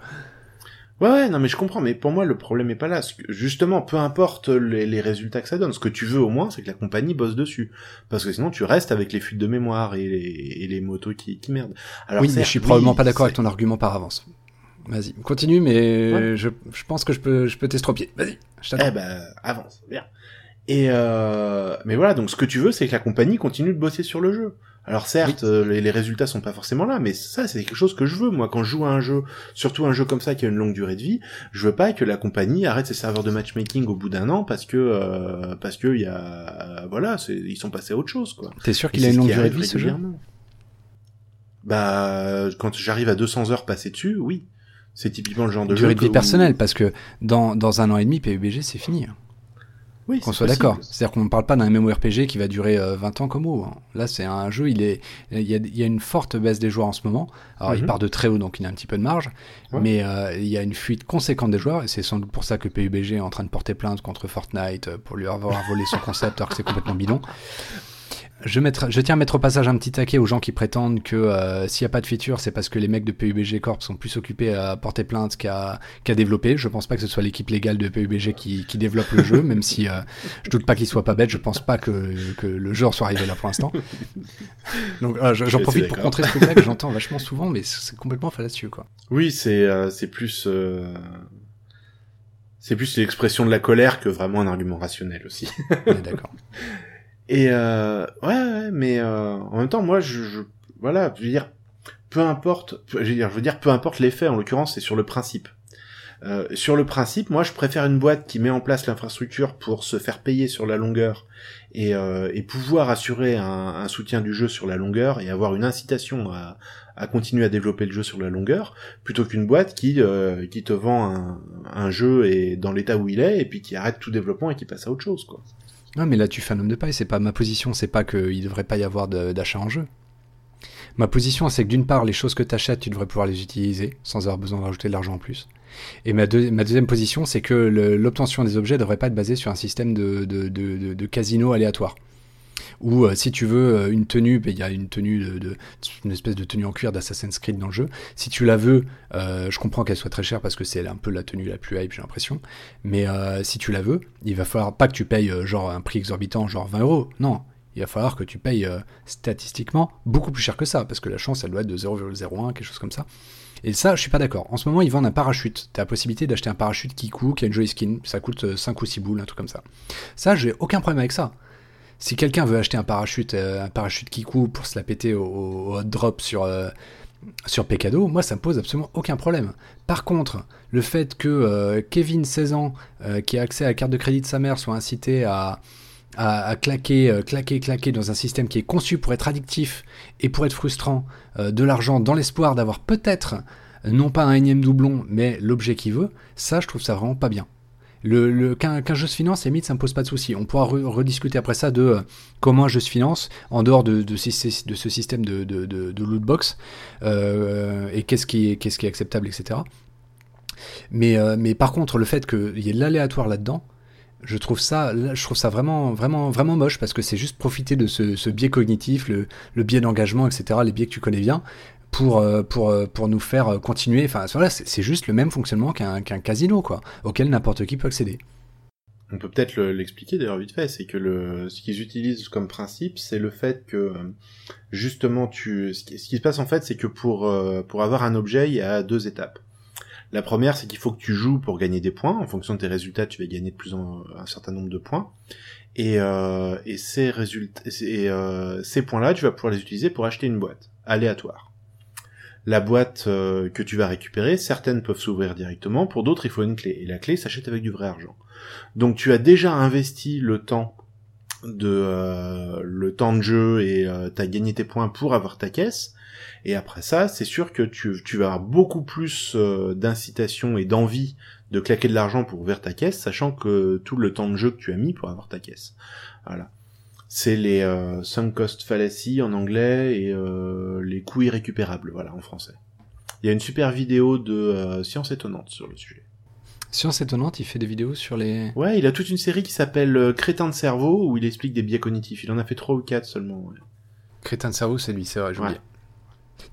Ouais, ouais, non, mais je comprends, mais pour moi, le problème est pas là. Justement, peu importe les, résultats que ça donne, ce que tu veux au moins, c'est que la compagnie bosse dessus. Parce que sinon, tu restes avec les fuites de mémoire et les, motos qui, qui merdent. Alors, oui, mais je suis probablement pas d'accord avec ton argument par avance. Vas-y, continue, mais je, pense que je peux, je peux t'estropier. Vas-y, je t'attends. Eh ben, avance, bien. Et euh... mais voilà, donc ce que tu veux, c'est que la compagnie continue de bosser sur le jeu. Alors certes, euh, les, les résultats sont pas forcément là, mais ça c'est quelque chose que je veux. Moi, quand je joue à un jeu, surtout un jeu comme ça qui a une longue durée de vie, je veux pas que la compagnie arrête ses serveurs de matchmaking au bout d'un an parce que euh, parce que il y a voilà, c'est- ils sont passés à autre chose quoi. T'es sûr qu'il a une longue durée de vie ce jeu. Bah quand j'arrive à 200 heures passées dessus, oui. C'est typiquement le genre de Durée jeu de vie personnelle, parce que dans, dans un an et demi, PUBG c'est fini. Oui, Qu'on soit d'accord. C'est-à-dire qu'on ne parle pas d'un MMORPG qui va durer euh, 20 ans comme WoW. hein. Là, c'est un jeu, il, est, il, y a, il y a une forte baisse des joueurs en ce moment. Alors, il Mhm. part de très haut, donc il a un petit peu de marge. Ouais. Mais euh, il y a une fuite conséquente des joueurs, et c'est sans doute pour ça que PUBG est en train de porter plainte contre Fortnite euh, pour lui avoir volé son concept alors que c'est complètement bidon. Je, mettrai- je tiens à mettre au passage un petit taquet aux gens qui prétendent que euh, s'il n'y a pas de feature, c'est parce que les mecs de PUBG Corp sont plus occupés à porter plainte qu'à qu'à développer. Je pense pas que ce soit l'équipe légale de PUBG qui, qui développe le jeu, même si euh, je doute pas qu'il soit pas bête. Je pense pas que, que le genre soit arrivé là pour l'instant. Donc Je j'en profite pour contrer ce truc-là que j'entends vachement souvent, mais c'est complètement fallacieux quoi. Oui, c'est euh, c'est plus euh, c'est plus l'expression de la colère que vraiment un argument rationnel aussi. D'accord. Et euh, ouais, ouais, mais euh, en même temps, moi, je, je voilà, je veux dire, peu importe, je veux dire, peu importe l'effet. En l'occurrence, c'est sur le principe. Euh, sur le principe, moi, je préfère une boîte qui met en place l'infrastructure pour se faire payer sur la longueur et, euh, pouvoir assurer un, soutien du jeu sur la longueur et avoir une incitation à, à continuer à développer le jeu sur la longueur, plutôt qu'une boîte qui euh, qui te vend un, un jeu et dans l'état où il est et puis qui arrête tout développement et qui passe à autre chose, quoi. Non, mais là, tu fais un homme de paille. C'est pas ma position. C'est pas qu'il devrait pas y avoir d'achat en jeu. Ma position, c'est que d'une part, les choses que tu achètes, tu devrais pouvoir les utiliser sans avoir besoin de rajouter de l'argent en plus. Et ma, deux- ma deuxième position, c'est que l'obtention des objets devrait pas être basée sur un système de- de casino aléatoire. Ou euh, si tu veux euh, une tenue, ben, il y a une tenue une espèce de tenue en cuir d'Assassin's Creed dans le jeu. Si tu la veux, euh, je comprends qu'elle soit très chère parce que c'est un peu la tenue la plus hype, j'ai l'impression. Mais si tu la veux, il va falloir pas que tu payes genre un prix exorbitant, genre 20 euros. Non, il va falloir que tu payes statistiquement beaucoup plus cher que ça, parce que la chance, elle doit être de 0,01, quelque chose comme ça. Et ça, je suis pas d'accord. En ce moment, ils vendent un parachute. Tu as la possibilité d'acheter un parachute Kiku qui a une jolie skin. Ça coûte euh, 5 ou 6 boules, un truc comme ça. Ça, j'ai aucun problème avec ça. Si quelqu'un veut acheter un parachute, euh, un parachute Kiku pour se la péter au, hot drop sur, euh, sur Pecado, moi, ça me pose absolument aucun problème. Par contre, le fait que euh, Kevin, 16 ans, euh, qui a accès à la carte de crédit de sa mère, soit incité à, à, à claquer, claquer, claquer dans un système qui est conçu pour être addictif et pour être frustrant de l'argent dans l'espoir d'avoir peut-être, non pas un énième doublon, mais l'objet qu'il veut, ça, je trouve ça vraiment pas bien. Le, le- qu'un, finance, limite, ça me pose pas de souci. On pourra re- rediscuter après ça de euh, comment un se finance en dehors de, ce système de, de, loot box euh, et qu'est-ce qui, est, acceptable, etc. Mais, euh, mais par contre, le fait qu'il y ait de l'aléatoire là-dedans, je trouve ça, vraiment, vraiment, vraiment moche parce que c'est juste profiter de ce, ce biais cognitif, le, le biais d'engagement, etc., les biais que tu connais bien, pour, euh, pour, euh, pour nous faire euh, continuer. Enfin, voilà, c'est juste le même fonctionnement qu'un qu'un casino, quoi, auquel n'importe qui peut accéder. On peut peut-être le- l'expliquer d'ailleurs vite fait, c'est que le, ce qu'ils utilisent comme principe, c'est le fait que justement tu, ce qui, ce qui se passe en fait, c'est que pour pour avoir un objet, il y a deux étapes. La première, c'est qu'il faut que tu joues pour gagner des points. En fonction de tes résultats, tu vas gagner de plus en un certain nombre de points. Et, euh, et ces résultats, euh, ces points-là, tu vas pouvoir les utiliser pour acheter une boîte aléatoire. La boîte euh, que tu vas récupérer, certaines peuvent s'ouvrir directement, pour d'autres, il faut une clé. Et la clé s'achète avec du vrai argent. Donc tu as déjà investi le temps de euh, le temps de jeu et euh, t'as gagné tes points pour avoir ta caisse. Et après ça, c'est sûr que tu, tu vas avoir beaucoup plus euh, d'incitation et d'envie de claquer de l'argent pour ouvrir ta caisse, sachant que tout le temps de jeu que tu as mis pour avoir ta caisse. Voilà. C'est les euh, sunk cost fallacy en anglais et euh, les coûts irrécupérables, voilà, en français. Il y a une super vidéo de euh, Science étonnante sur le sujet. Science étonnante, il fait des vidéos sur les. Ouais, il a toute une série qui s'appelle euh, Crétin de cerveau où il explique des biais cognitifs. Il en a fait trois ou quatre seulement. ouais. Crétin de cerveau, c'est lui, c'est vrai, j'ai Ouais.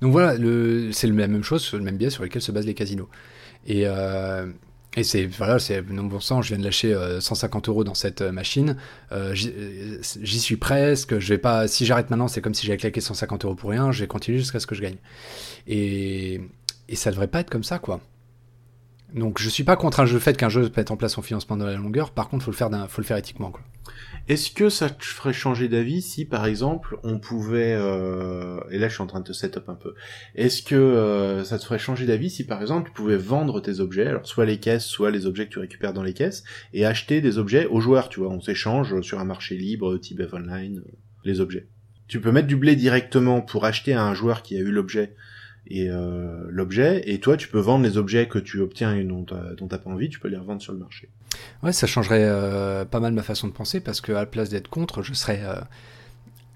Donc voilà, le, c'est la même chose, le même biais sur lequel se basent les casinos. Et, euh, et c'est, voilà, c'est, bon sang, je viens de lâcher euh, 150 euros dans cette euh, machine, euh, j'y euh, suis presque, je vais pas, si j'arrête maintenant, c'est comme si j'avais claqué 150 euros pour rien, je vais continuer jusqu'à ce que je gagne. Et, et ça devrait pas être comme ça, quoi. Donc je suis pas contre un jeu fait qu'un jeu mette en place son financement dans la longueur. Par contre, faut le faire, faut le faire éthiquement. Quoi. Est-ce que ça te ferait changer d'avis si, par exemple, on pouvait... euh, Et là, je suis en train de te set up un peu. Est-ce que euh, ça te ferait changer d'avis si, par exemple, tu pouvais vendre tes objets, alors soit les caisses, soit les objets que tu récupères dans les caisses, et acheter des objets aux joueurs, tu vois? On s'échange sur un marché libre, Eve Online, les objets. Tu peux mettre du blé directement pour acheter à un joueur qui a eu l'objet et euh, l'objet, et toi, tu peux vendre les objets que tu obtiens et dont t'as pas envie, tu peux les revendre sur le marché. Ouais, ça changerait euh, pas mal ma façon de penser parce que à la place d'être contre, je serais euh,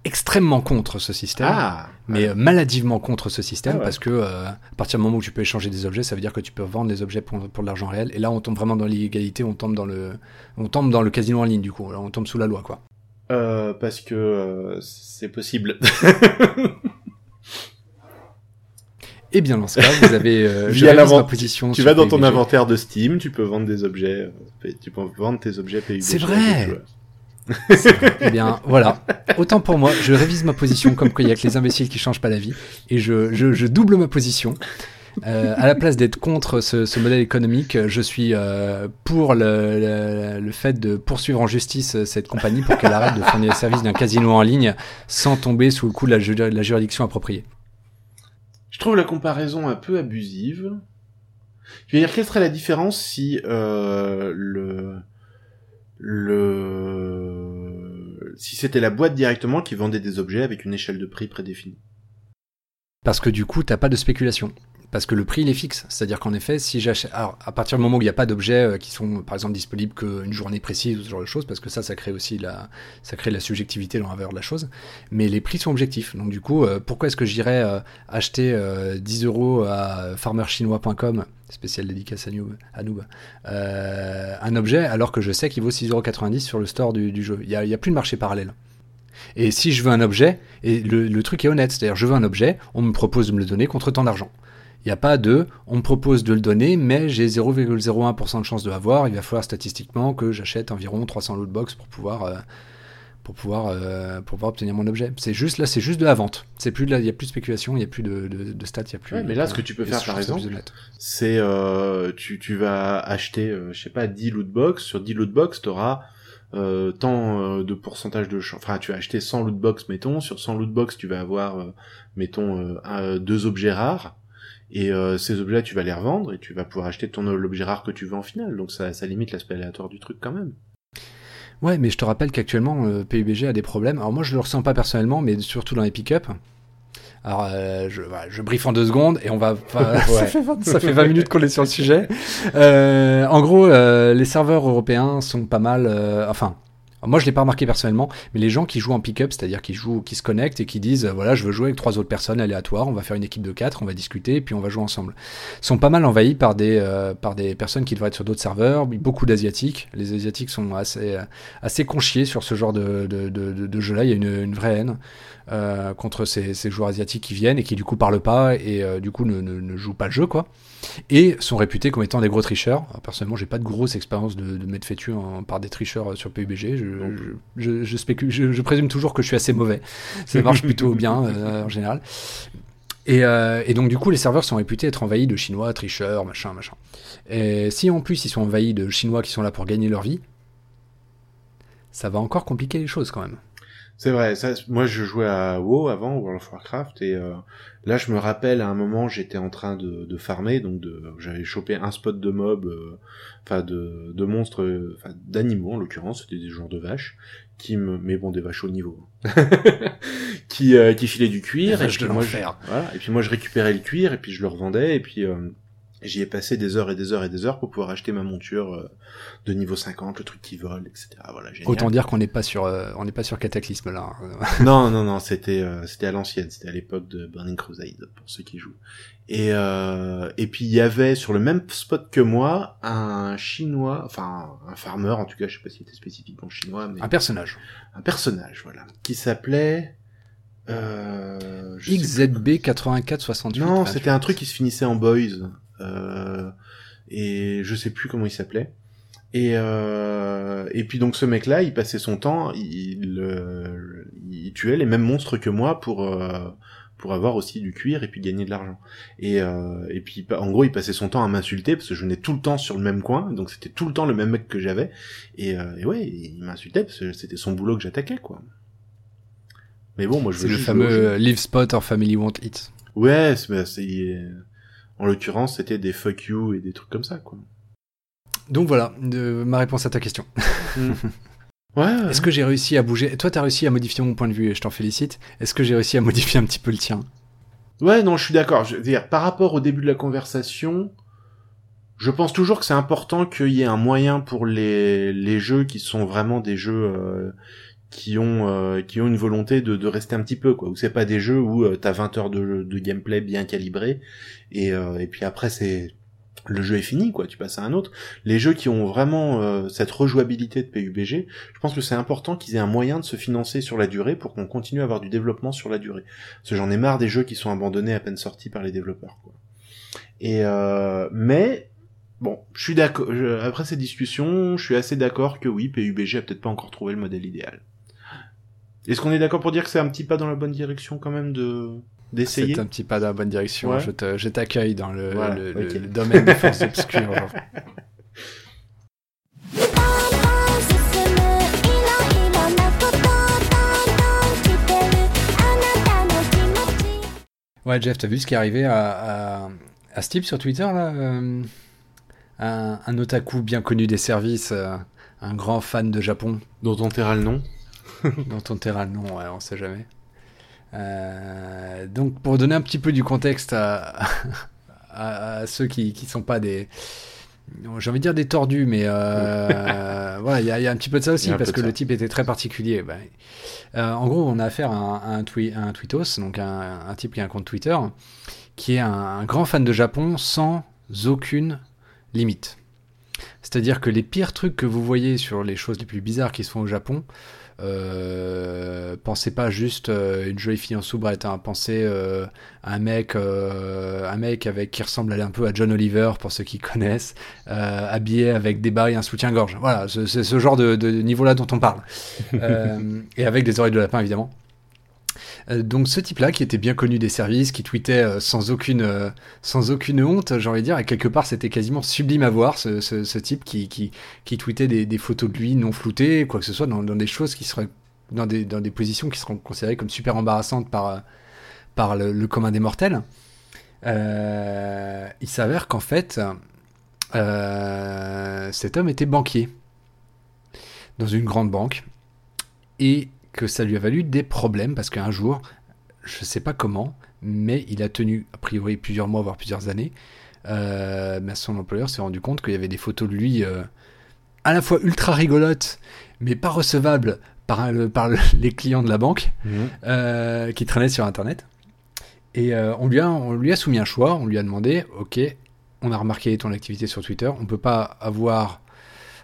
extrêmement contre ce système. Ah mais euh, maladivement contre ce système Ah ouais. parce que euh, à partir du moment où tu peux échanger des objets, ça veut dire que tu peux vendre des objets pour, pour de l'argent réel. Et là, on tombe vraiment dans l'illégalité, on tombe dans le, on tombe dans le casino en ligne du coup. Là, on tombe sous la loi, quoi. Parce que c'est possible. Et bien dans ce cas, vous avez, euh, Via position. tu vas dans ton inventaire de Steam, tu peux vendre des objets, euh, tu peux vendre tes objets PUBG. C'est vrai. Eh bien, voilà. Autant pour moi, je révise ma position comme qu'il y a que les imbéciles qui changent pas la vie. Et je, je, je double ma position. Euh, à la place d'être contre ce, ce modèle économique, je suis euh, pour le, le, le fait de poursuivre en justice cette compagnie pour qu'elle arrête de fournir les services d'un casino en ligne sans tomber sous le coup de la, ju- de la juridiction appropriée. Je trouve la comparaison un peu abusive. Je veux dire, quelle serait la différence si euh, le le si c'était la boîte directement qui vendait des objets avec une échelle de prix prédéfinie? Parce que du coup, t'as pas de spéculation. Parce que le prix, il est fixe. C'est-à-dire qu'en effet, si j'achète. À partir du moment où il n'y a pas d'objets euh, qui sont, par exemple, disponibles qu'une journée précise ou ce genre de choses, parce que ça, ça crée aussi la, ça crée la subjectivité dans la valeur de la chose. Mais les prix sont objectifs. Donc, du coup, euh, pourquoi est-ce que j'irais euh, acheter euh, 10 euros à farmerchinois.com, spécial dédicace à Noob, à un objet alors que je sais qu'il vaut 6,90 euros sur le store du, jeu? Il n'y a plus de marché parallèle. Et si je veux un objet, et le, le truc est honnête, c'est-à-dire je veux un objet, on me propose de me le donner contre tant d'argent. Il n'y a pas de, on me propose de le donner, mais j'ai 0,01% de chance de l'avoir. Il va falloir statistiquement que j'achète environ 300 lootbox pour pouvoir, euh, pour pouvoir, euh, pour pouvoir obtenir mon objet. C'est juste là, c'est juste de la vente. C'est plus de il n'y a plus de spéculation, il n'y a plus de, de, de stats, il y a plus. Ouais, mais là, ce que tu peux faire, par exemple, c'est euh, tu, tu vas acheter, euh, je sais pas, 10 lootbox. Sur 10 lootbox, tu auras euh, tant euh, de pourcentage de chance. Enfin, tu vas acheter 100 lootbox, mettons. Sur 100 lootbox, tu vas avoir, euh, mettons, euh, un- deux objets rares. Et euh, ces objets, tu vas les revendre et tu vas pouvoir acheter ton l'objet rare que tu veux en finale. Donc ça, ça limite l'aspect aléatoire du truc quand même. Ouais, mais je te rappelle qu'actuellement, euh, PUBG a des problèmes. Alors moi, je le ressens pas personnellement, mais surtout dans les pick-up. Alors, euh, je, voilà, je briefe en deux secondes et on va. enfin, ça, fait 20, ça fait 20 minutes qu'on est sur le sujet. Euh, en gros, euh, les serveurs européens sont pas mal. euh, moi, je l'ai pas remarqué personnellement, mais les gens qui jouent en pick-up, c'est-à-dire qui jouent, qui se connectent et qui disent, euh, voilà, je veux jouer avec trois autres personnes aléatoires, on va faire une équipe de quatre, on va discuter, et puis on va jouer ensemble, sont pas mal envahis par des, euh, par des personnes qui devraient être sur d'autres serveurs, beaucoup d'asiatiques. Les asiatiques sont assez, euh, assez conchiés sur ce genre de, de, de, de- de jeu-là. Il y a une, une vraie haine euh, contre ces, ces joueurs asiatiques qui viennent et qui du coup parlent pas et euh, du coup ne, ne, ne jouent pas le jeu, quoi. Et sont réputés comme étant des gros tricheurs. Alors, personnellement, j'ai pas de grosse expérience de, de m'être fait tuer en- par des tricheurs euh, sur PUBG. Je, je, je, je spécule, je, je présume toujours que je suis assez mauvais. Ça marche plutôt bien euh, en général. Et, euh, et donc du coup, les serveurs sont réputés être envahis de Chinois, tricheurs, machin, machin. Et si en plus ils sont envahis de Chinois qui sont là pour gagner leur vie, ça va encore compliquer les choses quand même. C'est vrai, ça, moi je jouais à WoW avant, World of Warcraft, et euh, là je me rappelle à un moment j'étais en train de, de farmer, donc de, j'avais chopé un spot de mobs, euh, enfin de, de monstres, euh, enfin d'animaux en l'occurrence, c'était des genres de vaches, qui me, mais bon des vaches au niveau, qui euh, qui filaient du cuir, et puis moi je, voilà, et puis moi je récupérais le cuir et puis je le revendais et puis euh, j'y ai passé des heures et des heures et des heures pour pouvoir acheter ma monture euh, de niveau 50, le truc qui vole, etc. Voilà, génial. Autant dire qu'on n'est pas sur, euh, on n'est pas sur Cataclysme là. non, non, non, c'était euh, c'était à l'ancienne, c'était à l'époque de Burning Crusade pour ceux qui jouent. Et euh, et puis il y avait sur le même spot que moi un chinois, enfin un farmer en tout cas, je sais pas s'il était spécifiquement chinois, mais Un personnage. un personnage, voilà, qui s'appelait euh, je sais plus. XZB 8468. Non, 28. c'était un truc qui se finissait en boys. Euh, et je sais plus comment il s'appelait. Et, euh, et puis donc ce mec-là, il passait son temps, il, euh, il tuait les mêmes monstres que moi pour, euh, pour avoir aussi du cuir et puis gagner de l'argent. Et, euh, et puis en gros, il passait son temps à m'insulter parce que je venais tout le temps sur le même coin, donc c'était tout le temps le même mec que j'avais. Et, euh, et ouais, il m'insultait parce que c'était son boulot que j'attaquais, quoi. Mais bon, moi je C'est le fameux live spot or family won't eat. Ouais, c'est en l'occurrence, c'était des fuck you et des trucs comme ça, quoi. Donc voilà, de, ma réponse à ta question. Mm. Ouais. Est-ce que j'ai réussi à bouger? Toi, t'as réussi à modifier mon point de vue et je t'en félicite. Est-ce que j'ai réussi à modifier un petit peu le tien? Ouais, non, je suis d'accord. Je veux dire, par rapport au début de la conversation, je pense toujours que c'est important qu'il y ait un moyen pour les, les jeux qui sont vraiment des jeux euh, qui ont euh, qui ont une volonté de, de rester un petit peu quoi. Où c'est pas des jeux où euh, t'as 20 heures de, de gameplay bien calibré et, euh, et puis après c'est le jeu est fini, quoi. Tu passes à un autre. Les jeux qui ont vraiment euh, cette rejouabilité de PUBG, je pense que c'est important qu'ils aient un moyen de se financer sur la durée pour qu'on continue à avoir du développement sur la durée. Parce que j'en ai marre des jeux qui sont abandonnés à peine sortis par les développeurs, quoi. Et euh, mais bon, je suis d'accord. Après cette discussion, je suis assez d'accord que oui, PUBG a peut-être pas encore trouvé le modèle idéal. Est-ce qu'on est, d'accord pour dire que c'est un petit pas dans la bonne direction quand même de d'essayer? C'est un petit pas dans la bonne direction. Ouais. Je t'accueille dans le, voilà, le, okay. le, domaine des forces obscures. Ouais, Jeff, t'as vu ce qui est arrivé à, à, Steve sur Twitter là euh, un, otaku bien connu des services, euh, un grand fan de Japon. Dont on taira le nom dont on taira le nom, ouais, on sait jamais. Euh, donc, pour donner un petit peu du contexte à, à, à ceux qui qui sont pas des. J'ai envie de dire des tordus, mais euh, voilà, il y, a- il y a un petit peu de ça aussi, parce que le type était très particulier. Ben, euh, en gros, on a affaire à un, à un, twi- à un tweetos, donc un, un type qui a un compte Twitter, qui est un grand fan de Japon sans aucune limite. C'est-à-dire que les pires trucs que vous voyez sur les choses les plus bizarres qui se font au Japon, euh, pensez pas juste euh, une jolie fille en soubrette, hein, pensez euh, à un mec, euh, un mec avec qui ressemble un peu à John Oliver pour ceux qui connaissent, euh, habillé avec des barils et un soutien-gorge. Voilà, c'est ce genre de, de niveau-là dont on parle, Euh, et avec des oreilles de lapin évidemment. Euh, donc ce type-là, qui était bien connu des services, qui tweetait euh, sans aucune euh, sans aucune honte, j'ai envie de dire, et quelque part c'était quasiment sublime à voir, ce, type qui, qui, tweetait des, photos de lui non floutées, quoi que ce soit, dans, des choses qui seraient, dans des, dans des positions qui seront considérées comme super embarrassantes par, par le, commun des mortels. Il s'avère qu'en fait, cet homme était banquier dans une grande banque et que ça lui a valu des problèmes parce qu'un jour, je sais pas comment, mais il a tenu a priori plusieurs mois voire plusieurs années. Euh, mais son employeur s'est rendu compte qu'il y avait des photos de lui euh, à la fois ultra rigolotes, mais pas recevables par, le- par le- les clients de la banque euh, qui traînaient sur Internet. Et on, lui a, on lui a soumis un choix, on lui a demandé, ok, on a remarqué ton activité sur Twitter, on peut pas avoir,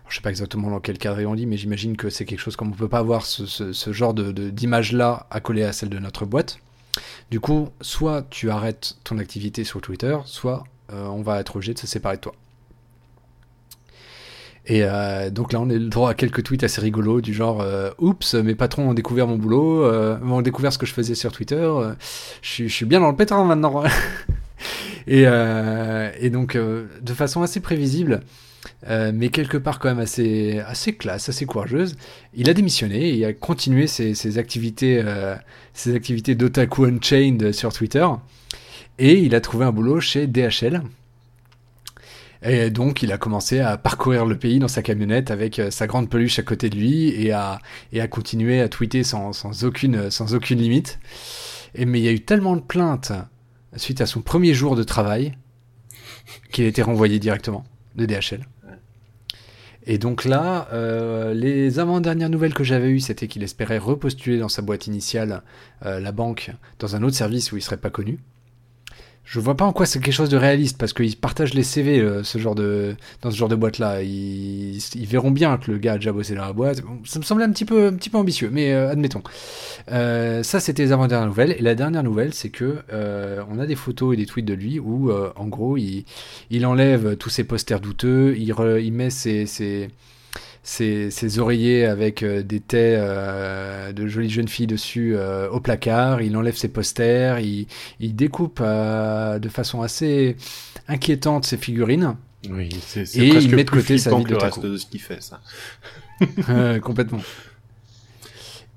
je sais pas exactement dans quel cadre on dit, mais j'imagine que c'est quelque chose comme on peut pas avoir ce, ce- ce genre de, de- d'image-là à celle de notre boîte. Du coup, soit tu arrêtes ton activité sur Twitter, soit euh, on va être obligé de se séparer de toi. Et euh, donc là, on est droit à quelques tweets assez rigolos du genre euh, Oups, mes patrons ont découvert mon boulot, ont découvert ce que je faisais sur Twitter. je, suis- bien dans le pétrin maintenant. et, donc, de façon assez prévisible, euh, mais quelque part quand même assez, classe, assez courageuse, il a démissionné et il a continué ses, activités, euh, ses activités d'otaku unchained sur Twitter. Et il a trouvé un boulot chez DHL. Et donc, il a commencé à parcourir le pays dans sa camionnette avec euh, sa grande peluche à côté de lui et à, et à continuer à tweeter sans, aucune, sans aucune limite. Mais il y a eu tellement de plaintes suite à son premier jour de travail qu'il a été renvoyé directement de DHL. Et donc là, euh, les avant-dernières nouvelles que j'avais eues, c'était qu'il espérait repostuler dans sa boîte initiale, euh, la banque, dans un autre service où il serait pas connu. Je vois pas en quoi c'est quelque chose de réaliste parce qu'ils partagent les CV euh, ce genre de dans ce genre de boîte là. Ils, verront bien que le gars a déjà bossé dans la boîte. Ça me semblait un petit peu un petit peu ambitieux, mais euh, admettons. Euh, ça c'était les avant-dernières nouvelles et la dernière nouvelle c'est que on a des photos et des tweets de lui où en gros il, il enlève tous ses posters douteux, il, met ses ses, ses oreillers avec euh, des thés euh, de jolies jeunes filles dessus euh, au placard, il enlève ses posters, il, il découpe de façon assez inquiétante ses figurines, Oui, c'est Et presque il met de côté sa vie le reste de ce qu'il fait, ça. Euh, complètement.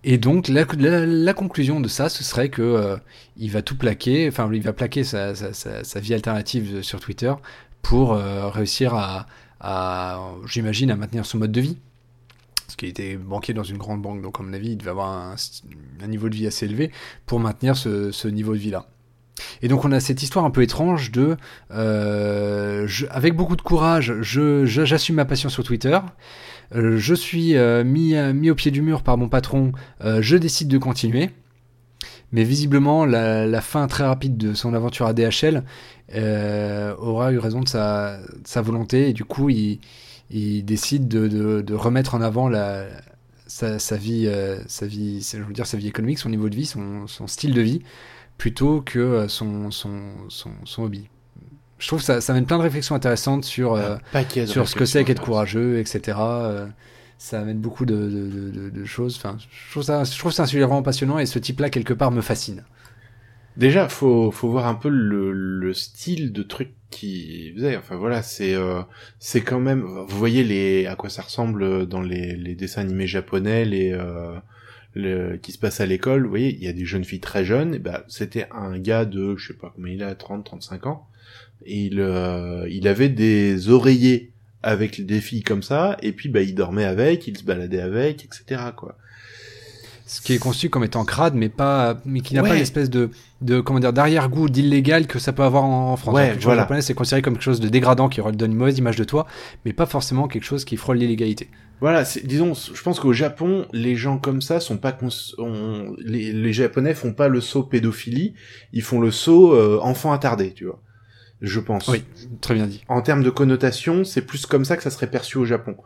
Et donc la, la- la conclusion de ça, ce serait que euh, il va tout plaquer, enfin il va plaquer sa, sa- sa- sa vie alternative sur Twitter pour euh, réussir à, j'imagine, à maintenir son mode de vie. Parce qu'il était banquier dans une grande banque, donc à mon avis, il devait avoir un, niveau de vie assez élevé pour maintenir ce, niveau de vie-là. Et donc on a cette histoire un peu étrange de, euh, avec beaucoup de courage, je, j'assume ma passion sur Twitter. Euh, je suis euh, mis, mis au pied du mur par mon patron, je décide de continuer. Mais visiblement, la, la fin très rapide de son aventure à DHL euh, aura eu raison de sa, de sa volonté et du coup, il, il décide de, de- de remettre en avant la, sa, sa vie, euh, sa vie, je veux dire sa vie économique, son niveau de vie, son, son style de vie, plutôt que euh, son, son, son, son hobby. Je trouve que ça, ça amène plein de réflexions intéressantes sur, euh, sur ce que c'est qu'être courageux, etc. Ça amène beaucoup de, de- de- de- choses. Enfin, je trouve ça, je trouve ça un sujet vraiment passionnant et ce type-là quelque part me fascine. Déjà, faut faut voir un peu le, le style de truc qu'il faisait. Enfin voilà, c'est euh, c'est quand même. Vous voyez les à quoi ça ressemble dans les, les dessins animés japonais, les euh, le, qui se passent à l'école. Vous voyez, il y a des jeunes filles très jeunes. Et ben c'était un gars de je sais pas combien il a, 30, 35 ans. Il euh, il avait des oreillers avec des filles comme ça. Et puis bah il dormait avec, il se baladait avec, etc. Quoi. Ce qui est conçu comme étant crade, mais pas, mais qui n'a pas l'espèce de, de comment dire, d'arrière-goût d'illégal que ça peut avoir en, en France. Ouais, voilà. japonaise, c'est considéré comme quelque chose de dégradant qui donne une mauvaise image de toi, mais pas forcément quelque chose qui frôle l'illégalité. Voilà, disons, je pense qu'au Japon, les gens comme ça sont pas cons- on- les, les Japonais font pas le saut pédophilie, ils font le saut euh, enfant attardé, tu vois. Je pense. Oui, très bien dit. En termes de connotation, c'est plus comme ça que ça serait perçu au Japon.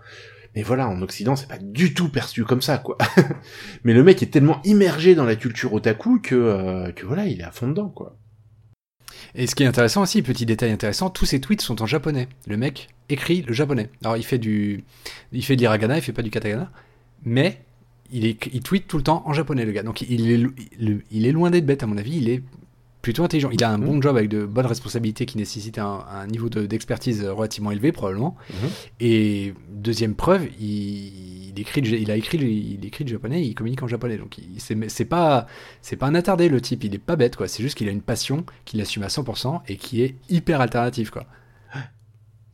Mais voilà, en Occident, c'est pas du tout perçu comme ça, quoi. Mais le mec est tellement immergé dans la culture otaku que, euh, que voilà, il est à fond dedans, quoi. Et ce qui est intéressant aussi, petit détail intéressant, tous ses tweets sont en japonais. Le mec écrit le japonais. Alors il fait du, il fait de l'hiragana, il fait pas du katakana, mais il, est, il tweet tout le temps en japonais le gars. Donc il est, il est loin d'être bête à mon avis. Il est plutôt intelligent. Il a un bon job avec de bonnes responsabilités qui nécessitent un, un niveau de- d'expertise relativement élevé probablement. Mhm. Et deuxième preuve, il, il écrit, il a écrit, il écrit le japonais, il communique en japonais. Donc c'est pas, c'est pas un attardé le type. Il est pas bête quoi. C'est juste qu'il a une passion qu'il assume à 100% et qui est hyper alternative quoi.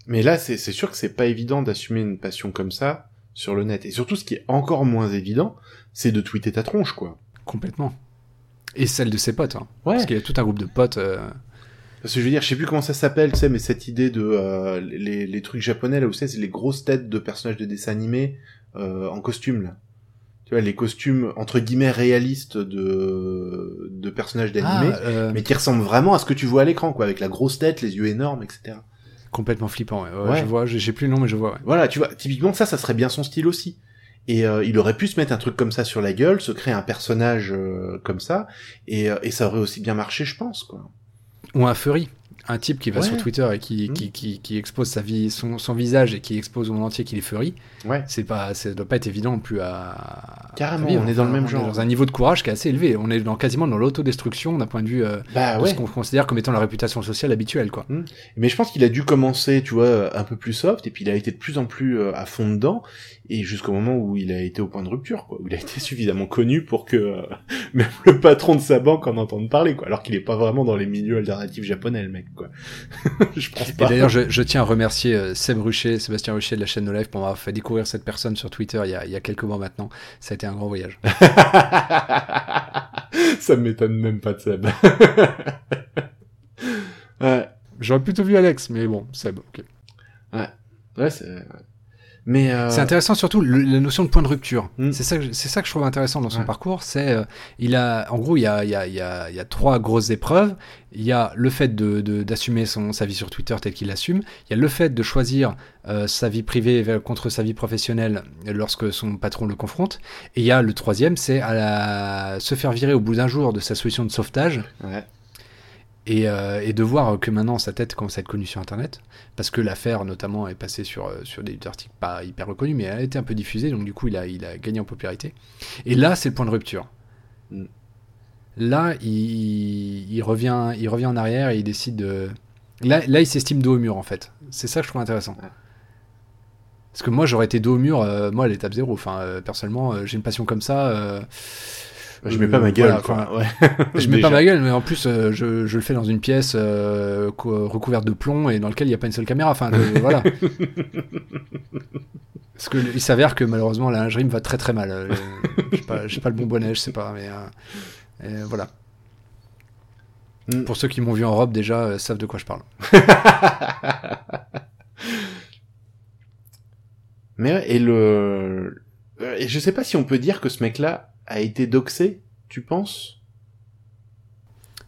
Mais là, c'est c'est sûr que c'est pas évident d'assumer une passion comme ça sur le net. Et surtout, ce qui est encore moins évident, c'est de tweeter ta tronche, quoi. Complètement. Et celle de ses potes. hein. Ouais. Parce qu'il y a tout un groupe de potes. euh, Parce que je veux dire, je sais plus comment ça s'appelle, tu sais, mais cette idée de euh, les, les trucs japonais là où c'est, c'est les grosses têtes de personnages de dessins animés euh, en costume là. Tu vois, les costumes entre guillemets réalistes de de personnages d'animés, ah, euh, mais qui ressemblent vraiment à ce que tu vois à l'écran, quoi, avec la grosse tête, les yeux énormes, etc. Complètement flippant. ouais. Ouais, Ouais. Je vois, j'ai plus le nom, mais je vois. ouais. Voilà, tu vois, typiquement ça, ça serait bien son style aussi. Et euh, il aurait pu se mettre un truc comme ça sur la gueule, se créer un personnage euh, comme ça, et, euh, et ça aurait aussi bien marché, je pense, quoi. Ou un furry. Un type qui va Ouais. sur Twitter et qui, Mm. qui, qui, qui expose sa vie, son, son visage et qui expose au monde entier qu'il est furry. Ouais. C'est pas, ça doit pas être évident non plus à. Carrément, à on est dans le même on est genre. Dans un niveau de courage qui est assez élevé. On est dans, quasiment dans l'autodestruction d'un point de vue euh, Bah de ouais. ce qu'on considère comme étant la réputation sociale habituelle, quoi. Mais je pense qu'il a dû commencer, tu vois, un peu plus soft, et puis il a été de plus en plus euh, à fond dedans, et jusqu'au moment où il a été au point de rupture, quoi, où il a été suffisamment connu pour que euh, même le patron de sa banque en entende parler, quoi, alors qu'il est pas vraiment dans les milieux alternatifs japonais, le mec, quoi. je pense Et pas. d'ailleurs, je, je tiens à remercier euh, Seb Rucher, Sébastien Rucher de la chaîne No Life pour m'avoir fait découvrir cette personne sur Twitter il y a, il y a quelques mois maintenant. Ça a été un grand voyage. Ça m'étonne même pas de Seb. ouais, J'aurais plutôt vu Alex, mais bon, Seb, ok. ouais, c'est... Mais euh... C'est intéressant surtout le- la notion de point de rupture. Mm. C'est ça, que je- c'est ça que je trouve intéressant dans son Ouais. parcours. C'est euh, il a, en gros, il y a, il y a, il y a, il y a trois grosses épreuves. Il y a le fait de d'assumer son sa vie sur Twitter tel qu'il l'assume. Il y a le fait de choisir euh, sa vie privée contre sa vie professionnelle lorsque son patron le confronte. Et il y a le troisième, c'est à la- se faire virer au bout d'un jour de sa solution de sauvetage. ouais. Et, euh, et de voir que maintenant sa tête commence à être connue sur Internet, parce que l'affaire notamment est passée sur, euh, sur des articles pas hyper reconnus, mais elle a été un peu diffusée, donc du coup il a, il a gagné en popularité. Et là, c'est le point de rupture. Là, il, il revient, il revient en arrière et il décide de. Là, là il s'estime dos au mur en fait. C'est ça que je trouve intéressant. Parce que moi, j'aurais été dos au mur, euh, moi, à l'étape zéro. Enfin, euh, personnellement, j'ai une passion comme ça. Euh, Je mets pas ma gueule, voilà, quoi. Ouais. je mets Déjà. pas ma gueule, mais en plus, euh, je, je le fais dans une pièce euh, co- recouverte de plomb et dans laquelle il n'y a pas une seule caméra. Enfin, voilà. Parce que il s'avère que malheureusement, la lingerie me va très très mal. Euh, J'ai pas, pas le bon bonnet, je sais pas, mais euh, et voilà. Mm. Pour ceux qui m'ont vu en robe, déjà, euh, savent de quoi je parle. Mais ouais, et le, et je sais pas si on peut dire que ce mec-là a été doxé, tu penses?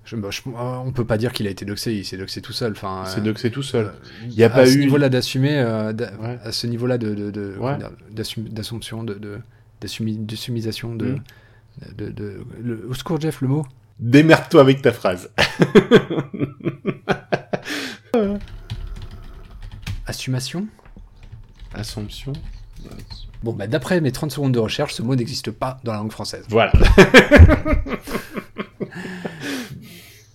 Je, bah, je- euh, on peut pas dire qu'il a été doxé, il s'est doxé tout seul. Enfin, C'est euh, doxé tout seul. Il y a pas à ce eu- niveau-là d'assumer, euh, Ouais. à ce niveau-là de, de, de- de, de, d'assumi- de sumisation, de, Mm. de, de- le- au secours Jeff, le mot? Démerde-toi avec ta phrase. Assumation? Assomption. Bon, bah, d'après mes 30 secondes de recherche, ce mot n'existe pas dans la langue française. Voilà.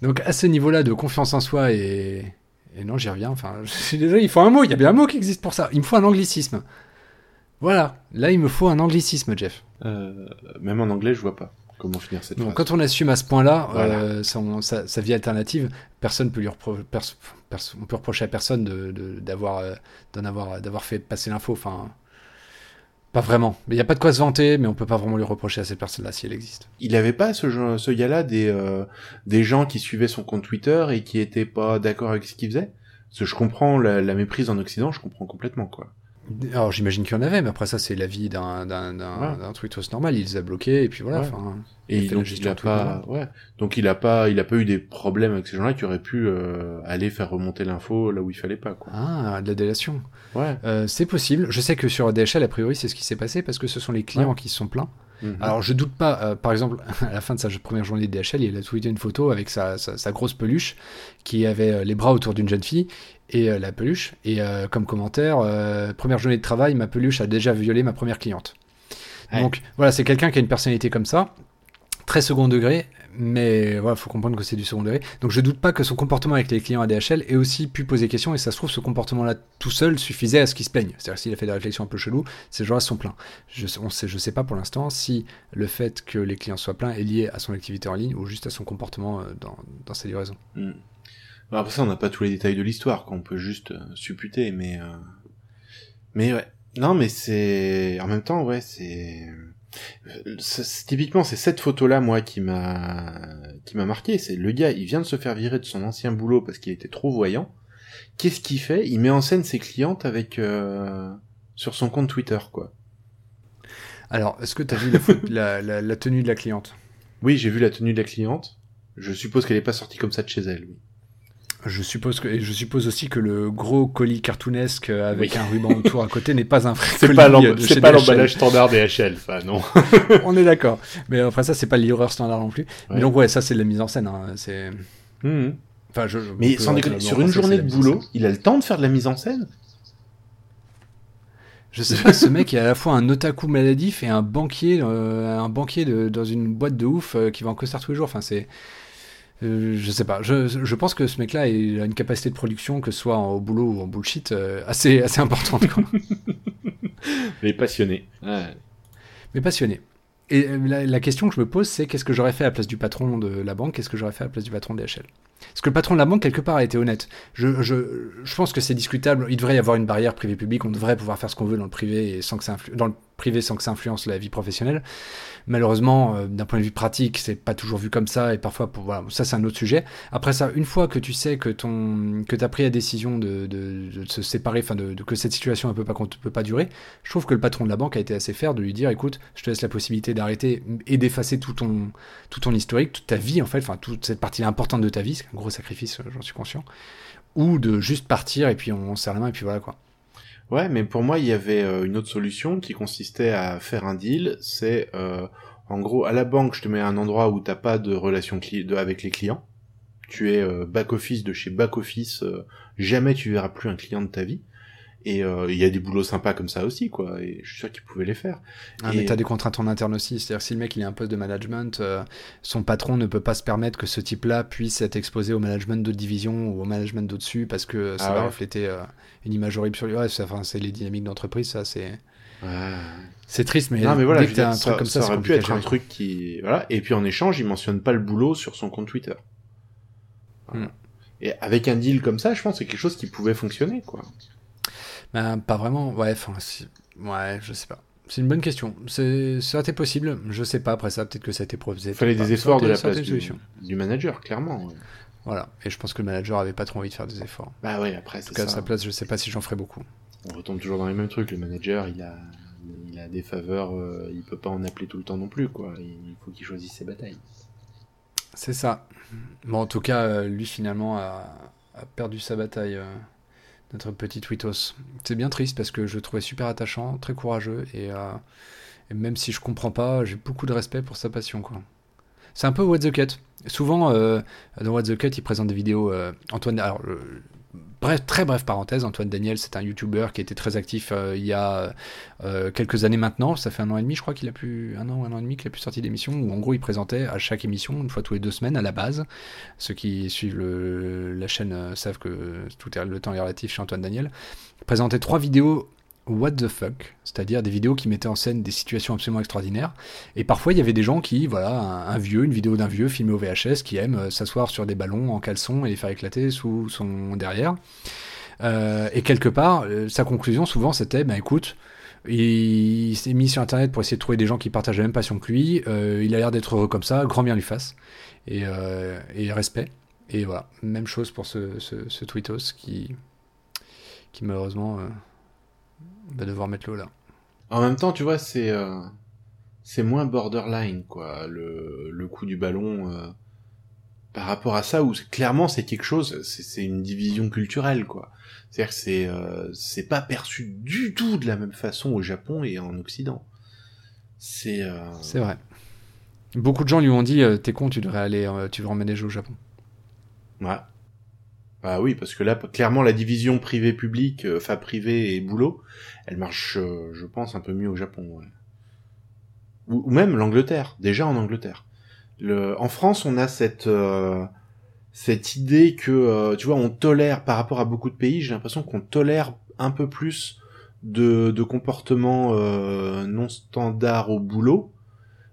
Donc à ce niveau-là de confiance en soi et, et non, j'y reviens. Enfin, je suis désolé, il faut un mot. Il y a bien un mot qui existe pour ça. Il me faut un anglicisme. Voilà. Là, il me faut un anglicisme, Jeff. Euh, même en anglais, je vois pas comment finir cette Donc, phrase. quand on assume à ce point-là Voilà. euh, son- sa, sa vie alternative, personne peut lui on peut reprocher à personne de, de- d'avoir, euh, d'avoir fait passer l'info. Enfin, pas vraiment. Il n'y a pas de quoi se vanter, mais on peut pas vraiment lui reprocher à cette personne-là si elle existe. Il avait pas ce, ce gars-là des, euh, des gens qui suivaient son compte Twitter et qui étaient pas d'accord avec ce qu'il faisait? Parce que je comprends la méprise en Occident, je comprends complètement, quoi. Alors j'imagine qu'il y en avait, mais après ça c'est la vie d'un, d'un, d'un, Ouais. d'un tweetos normal. Il les a bloqués et puis voilà. Ouais. Et Il donc il a pas, ouais. Donc il a pas, il a pas eu des problèmes avec ces gens-là qui auraient pu euh, aller faire remonter l'info là où il fallait pas, quoi. Ah, de la délation. Ouais. Euh, c'est possible. Je sais que sur DHL, a priori, c'est ce qui s'est passé parce que ce sont les clients Ouais. qui se sont plaints. Mhm. Alors, je doute pas, euh, par exemple, à la fin de sa première journée de DHL, il a tweeté une photo avec sa, sa, sa grosse peluche qui avait euh, les bras autour d'une jeune fille et euh, la peluche. Et euh, comme commentaire, euh, première journée de travail, ma peluche a déjà violé ma première cliente. Ouais. Donc, voilà, c'est quelqu'un qui a une personnalité comme ça, très second degré, mais voilà, faut comprendre que c'est du second degré. Donc, je doute pas que son comportement avec les clients à DHL ait aussi pu poser question, et ça se trouve, ce comportement-là tout seul suffisait à ce qu'il se plaigne. C'est-à-dire, s'il a fait des réflexions un peu cheloues, ces gens-là sont pleins. Je, on sait, je sais pas pour l'instant si le fait que les clients soient pleins est lié à son activité en ligne ou juste à son comportement dans, dans sa livraison. Mm. Bon, après ça, on n'a pas tous les détails de l'histoire, qu'on peut juste euh, supputer, mais euh, mais ouais. Non, mais c'est en même temps, ouais, c'est euh, typiquement c'est cette photo-là, moi, qui m'a qui m'a marqué. C'est le gars, il vient de se faire virer de son ancien boulot parce qu'il était trop voyant. Qu'est-ce qu'il fait? Il met en scène ses clientes avec euh, sur son compte Twitter, quoi. Alors, est-ce que tu as vu la, photo- la, la- la tenue de la cliente? Oui, j'ai vu la tenue de la cliente. Je suppose qu'elle est pas sortie comme ça de chez elle. Oui. Je suppose, que, et je suppose aussi que le gros colis cartoonesque avec Oui. un ruban autour à côté n'est pas un vrai C'est colis pas c'est l'emballage standard DHL, enfin non. On est d'accord. Mais après ça, c'est pas le livreur standard non plus. Mais donc ouais, ça c'est de la mise en scène. hein. C'est. Mhm. Enfin, je, Mais sans déconner, sur une journée de boulot, il a le temps de faire de la mise en scène? Je sais pas, ce mec est à la fois un otaku maladif et un banquier, euh, un banquier de- dans une boîte de ouf euh, qui va en costard tous les jours. Enfin, c'est. Euh, je sais pas. Je, je pense que ce mec-là a une capacité de production, que ce soit en- au boulot ou en bullshit, euh, assez, assez importante. Quoi. Est passionné. Ouais. Mais passionné. Et euh, la, la question que je me pose, c'est qu'est-ce que j'aurais fait à la place du patron de la banque Qu'est-ce que j'aurais fait à la place du patron de DHL Parce que le patron de la banque, quelque part, a été honnête. Je, je, je pense que c'est discutable. Il devrait y avoir une barrière privé-public. On devrait pouvoir faire ce qu'on veut dans le privé et sans que ça influ- dans le privé sans que ça influence la vie professionnelle. Malheureusement, euh, d'un point de vue pratique, c'est pas toujours vu comme ça et parfois, ça c'est un autre sujet. Après ça, une fois que tu sais que ton que t'as pris la décision de, de, se séparer, enfin de, que cette situation ne peut pas peut pas durer, je trouve que le patron de la banque a été assez fair de lui dire, écoute, je te laisse la possibilité d'arrêter et d'effacer tout ton tout ton historique, toute ta vie en fait, enfin toute cette partie importante de ta vie, c'est un gros sacrifice, euh, j'en suis conscient, ou de juste partir et puis on, on serre la main et puis voilà quoi. Ouais, mais pour moi, il y avait euh, une autre solution qui consistait à faire un deal. C'est, euh, en gros, à la banque, je te mets à un endroit où t'as pas de relation avec les clients. tu es euh, back office de chez back office, euh, jamais tu verras plus un client de ta vie. Et euh, il y a des boulots sympas comme ça aussi, quoi. Et je suis sûr qu'ils pouvaient les faire. Ah, Et- mais t'as des contraintes en interne aussi. C'est-à-dire si le mec il a un poste de management, euh, son patron ne peut pas se permettre que ce type-là puisse être exposé au management d'autres divisions ou au management d'au-dessus parce que ça Ah va ouais. refléter euh, une image horrible sur lui. Ouais, c'est enfin, c'est les dynamiques d'entreprise, ça c'est. Ouais. C'est triste, mais, non, mais voilà, dès que t'as un truc comme ça, c'est aurait pu être un truc qui, voilà. Et puis en échange, il mentionne pas le boulot sur son compte Twitter. Voilà. Hmm. Et avec un deal comme ça, je pense que c'est quelque chose qui pouvait fonctionner, quoi. Ben, pas vraiment. Ouais, enfin, ouais, je sais pas. C'est une bonne question. Ça a été possible. Je sais pas. Après ça, peut-être que ça a été proposé. Il fallait des efforts de la place du, solution. du manager, clairement. ouais. Voilà. Et je pense que le manager avait pas trop envie de faire des efforts. Bah ouais, après En tout cas, à ça. sa place, je sais pas si j'en ferais beaucoup. On retombe toujours dans les mêmes trucs. Le manager, il a, il a des faveurs, euh, il peut pas en appeler tout le temps non plus, quoi. Il faut qu'il choisisse ses batailles. C'est ça. Bon, en tout cas, euh, lui finalement a, a perdu sa bataille, euh, notre petit Twitos. C'est bien triste parce que je le trouvais super attachant, très courageux et, euh, et même si je comprends pas, j'ai beaucoup de respect pour sa passion, quoi. C'est un peu What the Cut. Souvent, euh, dans What the Cut, il présente des vidéos. euh, Antoine, alors, bref, très bref parenthèse, Antoine Daniel, c'est un YouTuber qui était très actif euh, il y a euh, quelques années maintenant. Ça fait un an et demi, je crois qu'il a pu un an, un an et demi qu'il a pu sortir d'émission où en gros il présentait à chaque émission une fois tous les deux semaines à la base. Ceux qui suivent la chaîne euh, savent que tout est le temps est relatif chez Antoine Daniel. Il présentait trois vidéos what the fuck, c'est-à-dire des vidéos qui mettaient en scène des situations absolument extraordinaires. Et parfois, il y avait des gens qui, voilà, un, vieux, une vidéo d'un vieux filmé au VHS, qui aime euh, s'asseoir sur des ballons en caleçon et les faire éclater sous son derrière. Euh, et quelque part, euh, sa conclusion, souvent, c'était, ben écoute, il s'est mis sur Internet pour essayer de trouver des gens qui partagent la même passion que lui. il a l'air d'être heureux comme ça, grand bien lui fasse. Et, respect. Et voilà, même chose pour ce, ce, ce tweetos qui, qui malheureusement va devoir mettre l'eau là. En même temps, tu vois, c'est euh, c'est moins borderline, quoi, le, le coup du ballon euh, par rapport à ça où clairement c'est quelque chose, c'est c'est une division culturelle, quoi. C'est-à-dire que c'est euh, c'est pas perçu du tout de la même façon au Japon et en Occident. C'est euh, C'est vrai. Beaucoup de gens lui ont dit euh, T'es con, tu devrais aller, euh, tu devrais emménager au Japon. ouais. Bah oui, parce que là, clairement, la division privé-public, euh, enfin privé et boulot, elle marche, euh, je pense, un peu mieux au Japon. Ou, même l'Angleterre, déjà en Angleterre. Le, en France, on a cette euh, cette idée que, euh, tu vois, on tolère par rapport à beaucoup de pays. J'ai l'impression qu'on tolère un peu plus de, de comportements non standards au boulot,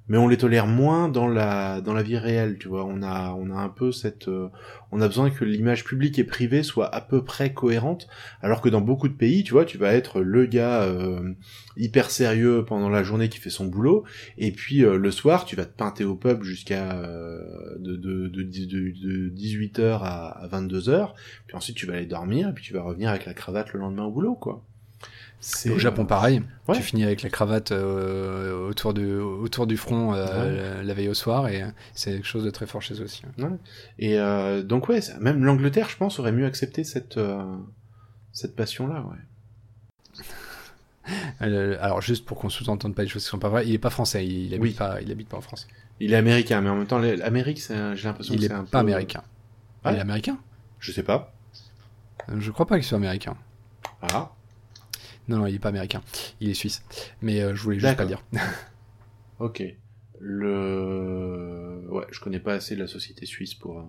mais on les tolère moins dans la dans la vie réelle. Tu vois, on a on a un peu cette euh, on a besoin que l'image publique et privée soit à peu près cohérente, alors que dans beaucoup de pays, tu vois, tu vas être le gars euh, hyper sérieux pendant la journée qui fait son boulot, et puis euh, le soir, tu vas te peinter au pub jusqu'à euh, de, de, de, de, 18h à, à 22h, puis ensuite tu vas aller dormir, et puis tu vas revenir avec la cravate le lendemain au boulot, quoi. Au Japon, pareil. ouais. Tu finis avec la cravate euh, autour, du front euh, la, la veille au soir, et c'est quelque chose de très fort chez eux aussi. Et euh, donc ouais, même l'Angleterre, je pense, aurait mieux accepté cette euh, cette passion-là. Euh, alors, juste pour qu'on sous-entende pas des choses qui sont pas vraies, il est pas français, il, il habite, Oui. pas, il habite pas en France. Il est américain, mais en même temps, l'Amérique, j'ai l'impression que est c'est un pas peu... américain. Il est américain? Je sais pas. Euh, Je crois pas qu'il soit américain. Ah, Non, non, il est pas américain. Il est suisse. Mais euh, je voulais juste pas le dire. ok. Le... Ouais, je connais pas assez la société suisse pour, euh,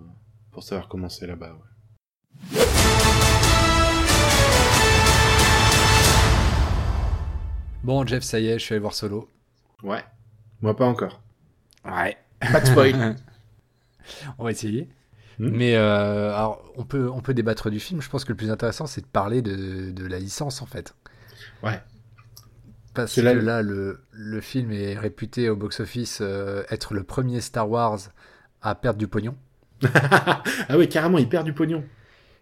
pour savoir comment c'est là-bas, ouais. Bon, Jeff, ça y est, je suis allé voir Solo. Ouais. Moi, pas encore. Ouais. Pas de spoil. on va essayer. Hmm. Mais euh, alors, on peut, on peut débattre du film. Je pense que le plus intéressant, c'est de parler de, de la licence, en fait. Ouais. Parce que là- là, le, le film est réputé au box-office euh, être le premier Star Wars à perdre du pognon. ah oui, carrément, il perd du pognon.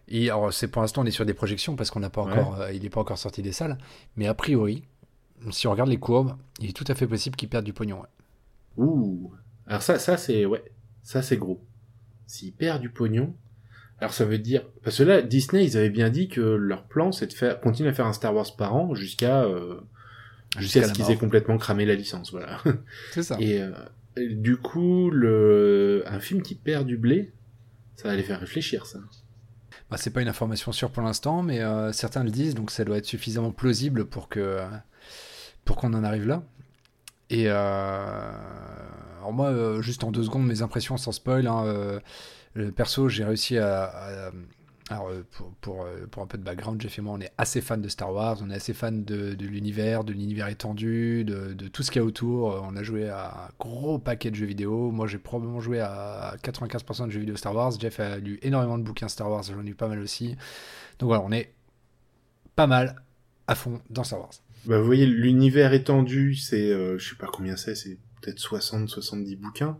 Et alors, c'est pour l'instant, on est sur des projections parce qu'on n'a pas Ouais. encore, euh, il n'est pas encore sorti des salles. Mais a priori, si on regarde les courbes, il est tout à fait possible qu'il perde du pognon. ouais. Ouh. Alors ça, ça c'est ouais, ça c'est gros. S'il perd du pognon, alors ça veut dire parce que là Disney ils avaient bien dit que leur plan c'est de faire continuer à faire un Star Wars par an jusqu'à euh, jusqu'à ce qu'ils aient complètement cramé la licence, voilà. C'est ça. Et euh, du coup le un film qui perd du blé, Ça va les faire réfléchir, ça. Bah, c'est pas une information sûre pour l'instant, mais euh, certains le disent, donc ça doit être suffisamment plausible pour que pour qu'on en arrive là. Et alors moi, juste en deux secondes, mes impressions sans spoil. hein, perso, j'ai réussi à, alors, euh, euh, pour un peu de background, Jeff et moi, on est assez fans de Star Wars, on est assez fans de, l'univers, de l'univers étendu, de, tout ce qu'il y a autour. Euh, On a joué à un gros paquet de jeux vidéo. Moi, j'ai probablement joué à 95% de jeux vidéo Star Wars. Jeff a lu énormément de bouquins Star Wars, j'en ai lu pas mal aussi. Donc voilà, on est pas mal à fond dans Star Wars. Bah, vous voyez, l'univers étendu, c'est, euh, je sais pas combien c'est, c'est peut-être 60, 70 bouquins.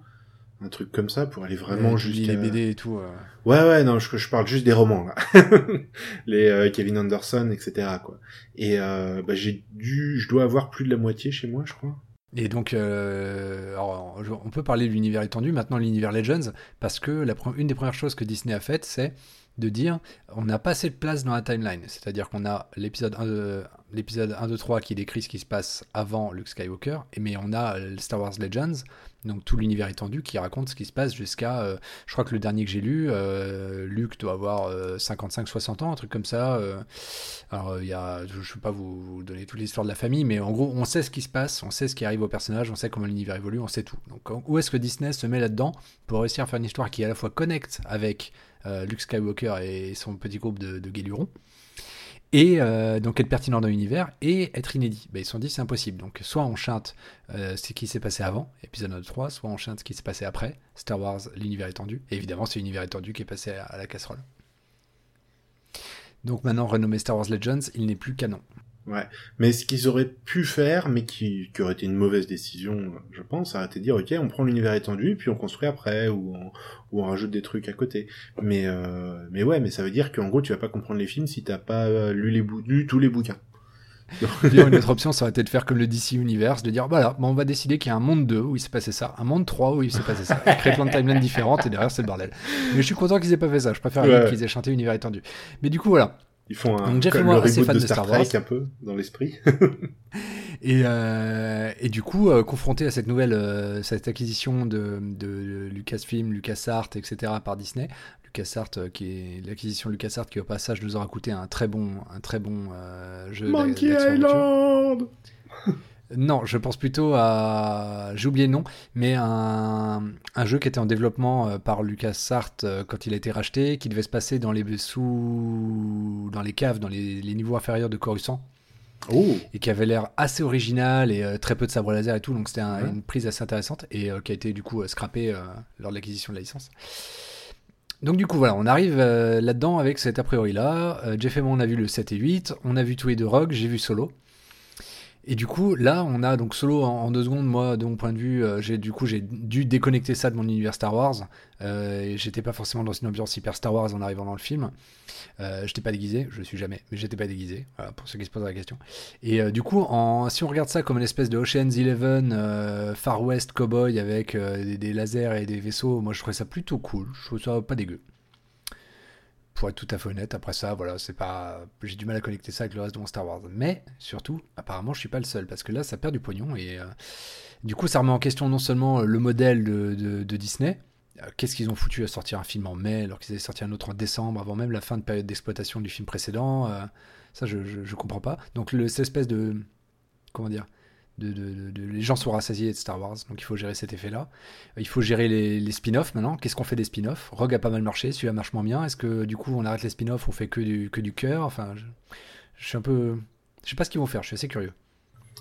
Un truc comme ça pour aller vraiment jusqu'à... les BD et tout. euh. Ouais, ouais, non, je, je parle juste des romans, là. les euh, Kevin Anderson, etc., quoi. Et euh, bah, j'ai dû... Je dois avoir plus de la moitié chez moi, je crois. Et donc, euh, alors, on peut parler de l'univers étendu, maintenant l'univers Legends, parce que la, une des premières choses que Disney a faites, c'est de dire on n'a pas assez de place dans la timeline. C'est-à-dire qu'on a l'épisode 1, de- l'épisode 1, 2, 3 qui décrit ce qui se passe avant Luke Skywalker, mais on a Star Wars Legends, donc tout l'univers étendu qui raconte ce qui se passe jusqu'à. euh, je crois que le dernier que j'ai lu, euh, Luke doit avoir euh, 55-60 ans, un truc comme ça. euh. alors, il y a, je ne vais pas vous, donner toute l'histoire de la famille, mais en gros, on sait ce qui se passe, on sait ce qui arrive au personnage, on sait comment l'univers évolue, on sait tout. Donc, où est-ce que Disney se met là-dedans pour réussir à faire une histoire qui à la fois connecte avec euh, Luke Skywalker et son petit groupe de, de et euh, donc être pertinent dans l'univers et être inédit. Ben, ils se sont dit c'est impossible. Donc soit on chante euh, ce qui s'est passé avant, épisode 3, soit on chante ce qui s'est passé après, Star Wars, l'univers étendu. Et évidemment c'est l'univers étendu qui est passé à, à la casserole. Donc maintenant renommé Star Wars Legends, il n'est plus canon. Ouais. Mais ce qu'ils auraient pu faire, mais qui, qui aurait été une mauvaise décision, je pense, ça aurait été de dire, ok, on prend l'univers étendu, puis on construit après, ou on, ou on rajoute des trucs à côté. Mais, euh, mais ouais, mais ça veut dire qu'en gros, tu vas pas comprendre les films si t'as pas euh, lu, les lu tous les bouquins. D'ailleurs, une autre option, ça aurait été de faire comme le DC Universe, de dire voilà, bon, on va décider qu'il y a un monde 2 où il s'est passé ça, un monde 3 où il s'est passé ça, créer plein de timelines différentes et derrière c'est le bordel. Mais je suis content qu'ils aient pas fait ça, je préfère Ouais. qu'ils aient chanté univers étendu. Mais du coup, voilà. Ils font un, Donc, Jeff comme moi, le reboot fans de Star. Trek, un peu, dans l'esprit. Et, euh, et du coup, euh, confronté à cette nouvelle, euh, cette acquisition de, de Lucasfilm, LucasArts, etc. par Disney, LucasArts, qui est l'acquisition de LucasArts qui au passage nous aura coûté un très bon, un très bon jeu Monkey. Island! Non, je pense plutôt à. J'ai oublié le nom, mais un, un jeu qui était en développement euh, par LucasArts euh, quand il a été racheté, qui devait se passer dans les sous. dans les caves, dans les, les niveaux inférieurs de Coruscant, Oh! et qui avait l'air assez original et euh, très peu de sabre laser et tout, donc c'était un- Ouais. une prise assez intéressante et euh, qui a été du coup scrappée lors de l'acquisition de la licence. Donc du coup voilà, on arrive euh, là-dedans avec cet a priori là. Jeff et moi on a vu le 7 et 8, on a vu tous les deux Rogue, j'ai vu Solo. Et du coup, là, on a donc solo en, deux secondes. Moi, de mon point de vue, euh, j'ai du coup j'ai dû déconnecter ça de mon univers Star Wars. Euh, j'étais pas forcément dans une ambiance hyper Star Wars en arrivant dans le film. Euh, j'étais pas déguisé, je le suis jamais, mais j'étais pas déguisé. Voilà, pour ceux qui se posent la question. Et du coup, si on regarde ça comme une espèce de Ocean's Eleven, Far West cowboy avec des, des lasers et des vaisseaux, moi je trouvais ça plutôt cool. Je trouve ça pas dégueu. Pour être tout à fait honnête, après ça, voilà, c'est pas, j'ai du mal à connecter ça avec le reste de mon Star Wars. Mais surtout, apparemment, je suis pas le seul parce que là, ça perd du pognon et euh, du coup, ça remet en question non seulement le modèle de, Disney. euh, Qu'est-ce qu'ils ont foutu à sortir un film en mai alors qu'ils avaient sorti un autre en décembre avant même la fin de période d'exploitation du film précédent euh, Ça, je, je, comprends pas. Donc, cette espèce de. Comment dire de, les gens sont rassasiés de Star Wars, donc il faut gérer cet effet-là. Il faut gérer les, les spin-offs maintenant. Qu'est-ce qu'on fait des spin-offs? Rogue a pas mal marché, celui-là marche moins bien. Est-ce que du coup on arrête les spin-offs, on fait que du, que du cœur? Enfin, je, je suis un peu. Je sais pas ce qu'ils vont faire, je suis assez curieux.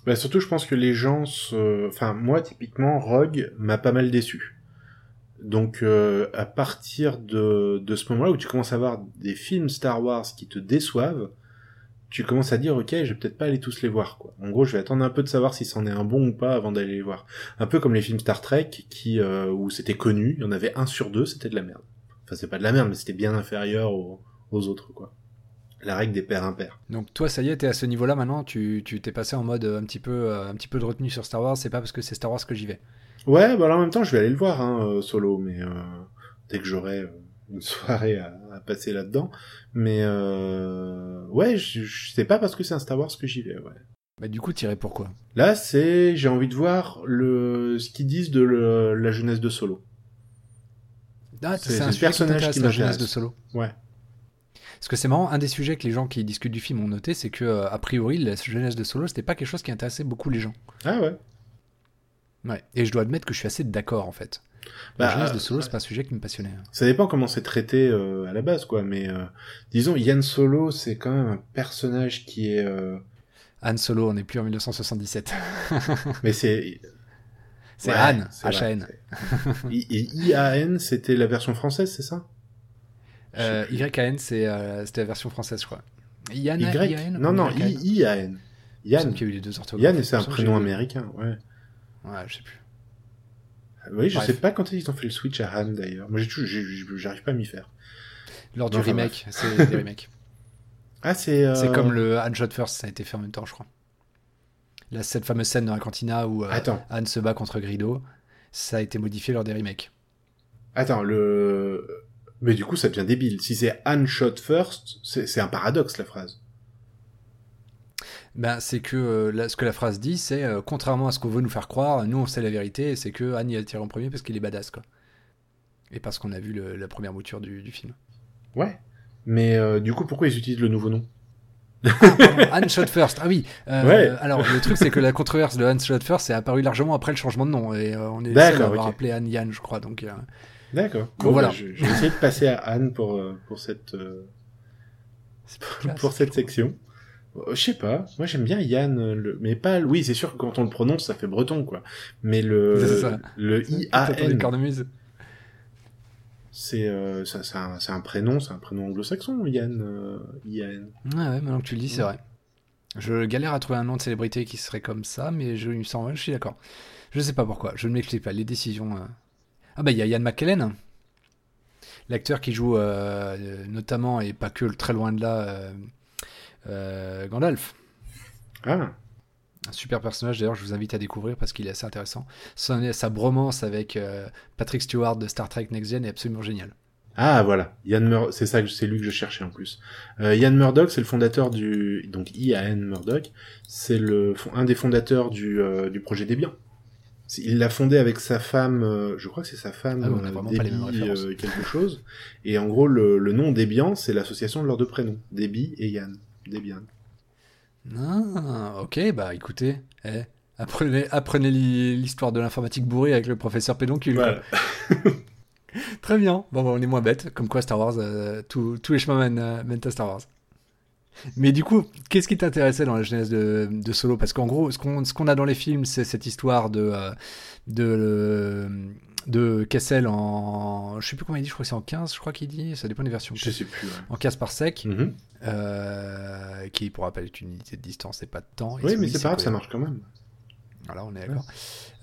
Bah surtout, je pense que les gens se... Enfin, moi, typiquement, Rogue m'a pas mal déçu. Donc, euh, à partir de, de ce moment-là où tu commences à voir des films Star Wars qui te déçoivent, tu commences à dire, ok, je vais peut-être pas aller tous les voir, quoi. En gros, je vais attendre un peu de savoir si c'en est un bon ou pas avant d'aller les voir. Un peu comme les films Star Trek, qui, euh, où c'était connu, il y en avait un sur deux, c'était de la merde. Enfin, c'est pas de la merde, mais c'était bien inférieur aux, aux autres, quoi. La règle des pères impairs. Donc toi, ça y est, t'es à ce niveau-là maintenant. Tu tu t'es passé en mode euh, un petit peu euh, un petit peu de retenue sur Star Wars. C'est pas parce que c'est Star Wars que j'y vais. Ouais, bah alors en même temps, je vais aller le voir, hein, euh, solo, mais euh, dès que j'aurai euh, une soirée à, à passer là-dedans. Mais euh, ouais, je, je sais pas parce que c'est un Star Wars que j'y vais, ouais. Bah du coup, t'irais pourquoi Là, c'est j'ai envie de voir le ce qu'ils disent de le- la jeunesse de Solo. Ah, C'est- un personnage qui qui la jeunesse de Solo. Ouais. Parce que c'est marrant, un des sujets que les gens qui discutent du film ont noté, c'est que euh, a priori la jeunesse de Solo, c'était pas quelque chose qui intéressait beaucoup les gens. Ah ouais. Ouais. Et je dois admettre que je suis assez d'accord en fait. La Bah, jeunesse de euh, Solo, c'est pas un sujet qui me passionnait. Ça dépend comment c'est traité euh, à la base, quoi. Mais euh, disons, Yann Solo, c'est quand même un personnage qui est. euh, Han Solo, on n'est plus en 1977. Mais c'est. C'est Ouais, vrai, H-A-N. IAN, c'était la version française, c'est ça? YAN, c'était la version française, je crois. Yann, Y IAN Non, non, IAN. Il Yann. qu'il y a eu les deux orthographes. Yann, Il c'est un prénom américain, ouais. Ouais, je sais plus. Oui, je Bref. sais pas quand ils ont fait le switch à Han d'ailleurs. Moi, j'arrive pas à m'y faire. Lors du remake, c'est des remakes. Ah, c'est. euh, C'est comme le Han Shot First, ça a été fait en même temps, je crois. Là, cette fameuse scène dans la cantina où euh, Han se bat contre Grido, ça a été modifié lors des remakes. attends, le. Mais du coup, ça devient débile. Si c'est Han shot first, c'est un paradoxe la phrase. Ben, c'est que euh, là, ce que la phrase dit, c'est euh, contrairement à ce qu'on veut nous faire croire, nous on sait la vérité, c'est que Han il a tiré en premier parce qu'il est badass, quoi. Et parce qu'on a vu le- la première mouture du, du film. Ouais. Mais euh, du coup, pourquoi ils utilisent le nouveau nom? Han Shot First, ah oui. Ouais. Alors le truc, c'est que la controverse de Han Shot First est apparue largement après le changement de nom, et on est seuls à avoir ok. appelé Han Yan, je crois. Donc, D'accord. Bon, voilà. bah, je, je vais essayer de passer à Anne pour, pour cette, pour cette section. Euh, Je sais pas. Moi, j'aime bien Yann, euh, le... mais pas. Oui, c'est sûr que quand on le prononce, ça fait breton, quoi. Mais le ça. le les IAN, cornemuses c'est euh, ça- c'est un, un prénom, c'est un prénom anglo-saxon, Yann. euh, IAN. Ouais, ouais, maintenant que tu le dis, c'est vrai. Je galère à trouver un nom de célébrité qui serait comme ça, mais je, il me semble, je suis d'accord. Je sais pas pourquoi, je ne m'explique pas. Les décisions. euh. Ah bah il y a Ian McKellen, l'acteur qui joue notamment et pas que très loin de là Gandalf. Ah, Un super personnage d'ailleurs, je vous invite à découvrir parce qu'il est assez intéressant. Son, sa bromance avec euh, Patrick Stewart de Star Trek Next Gen est absolument géniale. ah voilà. Mur... c'est ça, que- c'est lui que je cherchais en plus. Euh, Yann Murdoch, c'est le fondateur du donc IAN Murdoch, c'est le un des fondateurs du euh, du projet Debian. Il l'a fondé avec sa femme, euh, je crois que c'est sa femme, Ah on a euh, vraiment pas les mêmes Debbie, références. euh, quelque chose. Et en gros, le, le nom Debian, c'est l'association de leurs deux prénoms, Debbie et Yann. Debian. Ah, ok, bah écoutez, eh, apprenez, apprenez l'histoire de l'informatique bourrée avec le professeur Pédoncule. Voilà. Très bien. Bon, bah, on est moins bête. Comme quoi, Star Wars, euh, tous tous les chemins mènent, euh, mènent à Star Wars. Mais du coup, qu'est-ce qui t'intéressait dans la genèse de, de Solo? Parce qu'en gros, ce qu'on ce qu'on a dans les films, c'est cette histoire de, euh, de, euh, de Kessel en. Je sais plus comment il dit, je crois que c'est en 15, je crois qu'il dit. Ça dépend des versions. Je sais plus. ouais. En 15 par sec, Mhm. euh, qui pour rappel est une unité de distance et pas de temps. Et Oui, mais c'est pas grave, ça marche quand même. Voilà, on est d'accord.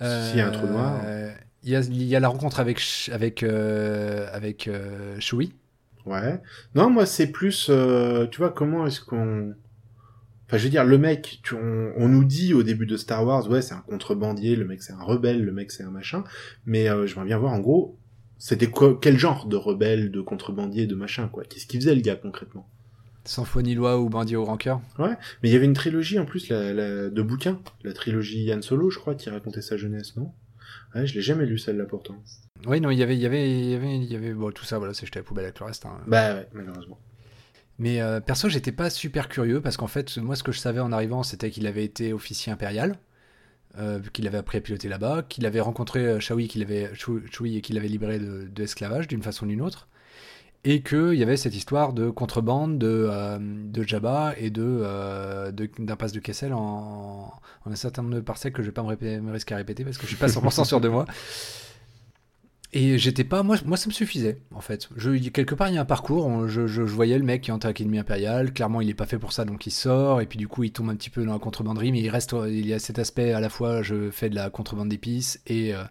S'il y a un trou noir. Euh, Il y, a, il y a la rencontre avec avec euh, avec Chewie. Ouais. Non, moi, c'est plus, tu vois, comment est-ce qu'on... Enfin, je veux dire, le mec, tu- on, on nous dit au début de Star Wars, ouais, c'est un contrebandier, le mec c'est un rebelle, le mec c'est un machin, mais euh, j'aimerais bien voir, en gros, c'était quoi, quel genre de rebelle, de contrebandier, de machin, quoi? Qu'est-ce qu'il faisait, le gars, concrètement? Sans foi ni loi ou bandit au rancœur. Mais il y avait une trilogie, en plus, la, la- de bouquins, la trilogie Yann Solo, je crois, qui racontait sa jeunesse, non? Ouais, je l'ai jamais lu, celle-là, pourtant. Oui, non, il y avait, il y avait, il y avait, il y avait bon, tout ça, voilà, c'est jeté à la poubelle avec le reste. hein. Bah ouais, malheureusement. Mais euh, perso, j'étais pas super curieux parce qu'en fait, moi, ce que je savais en arrivant, c'était qu'il avait été officier impérial, euh, qu'il avait appris à piloter là-bas, qu'il avait rencontré euh, Chewie, qu'il et qu'il avait libéré de, de esclavage d'une façon ou d'une autre, et qu'il y avait cette histoire de contrebande de, Jabba et de, euh, de- d'impasse de Kessel en, un certain nombre de parsecs que je vais pas me, me risquer à répéter parce que je suis pas 100% sûr de moi. Et j'étais pas, moi, moi ça me suffisait en fait. Je, quelque part il y a un parcours, je, je, voyais le mec qui entre à l'Académie impériale, clairement il est pas fait pour ça donc il sort, et puis du coup il tombe un petit peu dans la contrebanderie, mais il reste, il y a cet aspect à la fois je fais de la contrebande d'épices et, euh,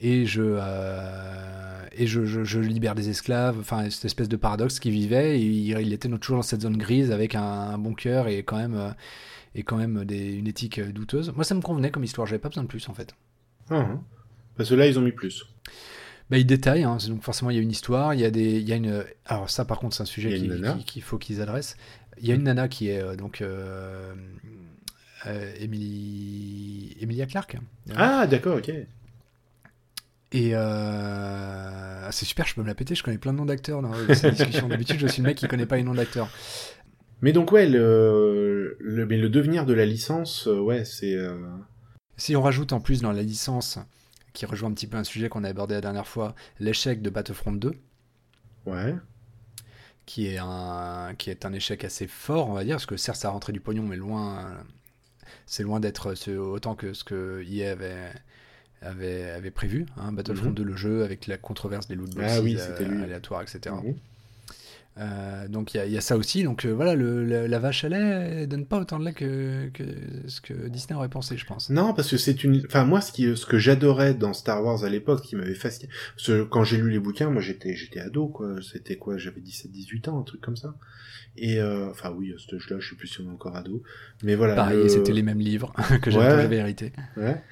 et, je, euh, et je, je, libère des esclaves, enfin cette espèce de paradoxe qui vivait, il, il était toujours dans cette zone grise avec un, bon cœur et quand même, euh, et quand même des, une éthique douteuse. Moi ça me convenait comme histoire, j'avais pas besoin de plus en fait. Hein. Parce que là, ils ont mis plus. Bah, il détaille, hein, donc forcément il y a une histoire, il y a des, il y a une. Alors ça par contre c'est un sujet qui- qui- qu'il faut qu'ils adressent. Il y a une nana qui est euh, donc euh, euh, Emily, Emilia Clarke. Ah, d'accord, ok. Et euh, c'est super, je peux me la péter, je connais plein de noms d'acteurs dans cette discussion. D'habitude, je suis le mec qui connaît pas les noms d'acteurs. Mais donc ouais, le, le, mais le devenir de la licence, ouais, c'est... Si on rajoute en plus dans la licence, qui rejoint un petit peu un sujet qu'on a abordé la dernière fois, l'échec de Battlefront 2, Ouais. qui est un qui est un échec assez fort, on va dire, parce que certes ça a rentré du pognon, mais loin, c'est loin d'être autant que ce que EA avait avait, avait prévu. Hein, Battlefront Mhm. 2, le jeu, avec la controverse des loot boxes Ah oui, euh, aléatoires, etc. Mhm. Euh, donc il y, y a ça aussi. Donc euh, voilà, le, la, la vache à lait elle donne pas autant de lait que, que ce que Disney aurait pensé, je pense. Non, parce que c'est une. Enfin, moi, ce qui, ce que j'adorais dans Star Wars à l'époque, qui m'avait fasciné, parce que quand j'ai lu les bouquins, moi, j'étais, j'étais ado, quoi. C'était quoi? J'avais 17-18 ans, un truc comme ça. Et euh, enfin, oui, à cet âge-là, je sais plus si on est encore ado, mais voilà. Pareil, le- c'était les mêmes livres que j'avais Ouais. hérité. Ouais.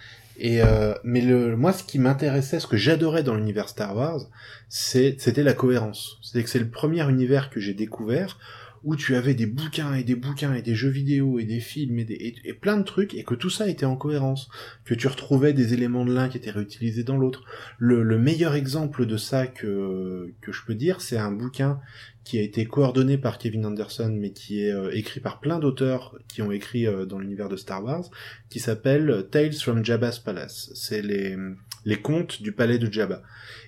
Euh, mais moi, ce qui m'intéressait, ce que j'adorais dans l'univers Star Wars, c'est, c'était la cohérence. C'était que c'est le premier univers que j'ai découvert où tu avais des bouquins et des bouquins et des jeux vidéo et des films et, des, et, et plein de trucs et que tout ça était en cohérence, que tu retrouvais des éléments de l'un qui étaient réutilisés dans l'autre. Le, le meilleur exemple de ça que que je peux dire, c'est un bouquin qui a été coordonné par Kevin Anderson, mais qui est euh, écrit par plein d'auteurs qui ont écrit euh, dans l'univers de Star Wars, qui s'appelle Tales from Jabba's Palace. C'est les, les contes du palais de Jabba.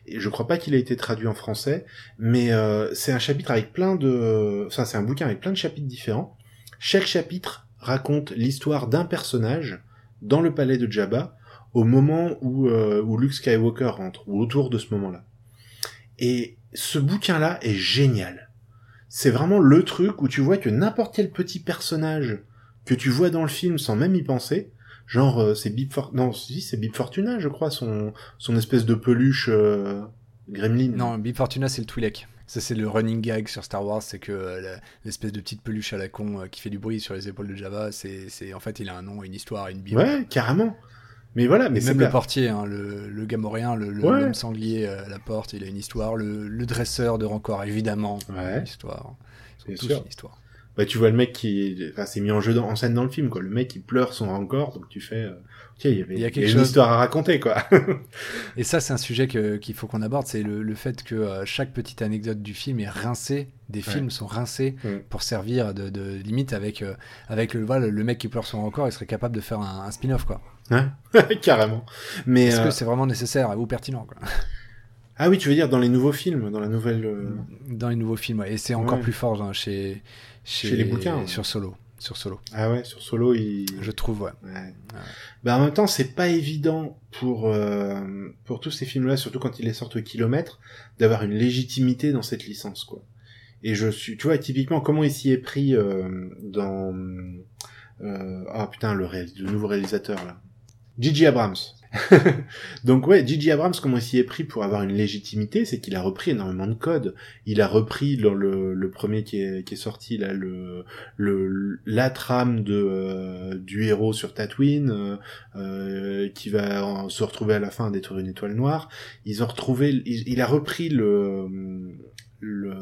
Et je crois pas qu'il a été traduit en français, mais euh, c'est un chapitre avec plein de... Enfin, c'est un bouquin avec plein de chapitres différents. Chaque chapitre raconte l'histoire d'un personnage dans le palais de Jabba au moment où, euh, où Luke Skywalker rentre, ou autour de ce moment-là. Et ce bouquin-là est génial. C'est vraiment le truc où tu vois que n'importe quel petit personnage que tu vois dans le film sans même y penser, genre euh, c'est Bib For... non si c'est Bib Fortuna je crois son son espèce de peluche euh, gremlin. Non, Bib Fortuna, c'est le Twi'lek. Ça, c'est le running gag sur Star Wars, c'est que euh, l'espèce de petite peluche à la con euh, qui fait du bruit sur les épaules de c'est, c'est- en fait, il a un nom, une histoire, une bible. Ouais, carrément. Mais voilà, mais même le portier, hein, le, le gamoréen, le, le- Ouais. sanglier euh, à la porte, il a une histoire. Le, le dresseur de Rancor, évidemment, Ouais. une histoire. Ils ont tous sûr. une histoire. Bah, tu vois le mec qui, enfin, c'est mis en jeu dans, en scène dans le film, quoi. Le mec qui pleure son rancor, donc tu fais, euh, ok, il y avait Il y a quelque une chose. histoire à raconter, quoi. Et ça, c'est un sujet qu'il faut qu'on aborde, c'est le, le fait que euh, chaque petite anecdote du film est rincée, des Ouais. films sont rincés Mm. pour servir de, de limite avec, euh, avec le, voilà, le mec qui pleure son record, il serait capable de faire un, un spin-off, quoi. Hein Carrément. Mais Est-ce euh, que c'est vraiment nécessaire ou pertinent, quoi? Ah oui, tu veux dire dans les nouveaux films, dans la nouvelle. euh, Dans les nouveaux films, ouais. Et c'est encore Ouais. plus fort hein, chez, chez, Chez les bouquins, ouais. Sur Solo. Sur Solo. Ah ouais, sur Solo, il. Je trouve, ouais. Ouais. Bah, en même temps, c'est pas évident pour euh, pour tous ces films-là, surtout quand ils les sortent au kilomètre, d'avoir une légitimité dans cette licence, quoi. Et je suis, tu vois, typiquement, comment il s'y est pris euh, dans euh, ah putain le, réal- le nouveau réalisateur là, Gigi Abrams. Donc ouais, Gigi Abrams, comment il s'y est pris pour avoir une légitimité, c'est qu'il a repris énormément de codes. Il a repris dans le, le premier qui est, qui est sorti là, le, le la trame de euh, du héros sur Tatooine, euh, euh, qui va en- se retrouver à la fin à détruire une étoile noire. Ils ont retrouvé, il, il a repris le le,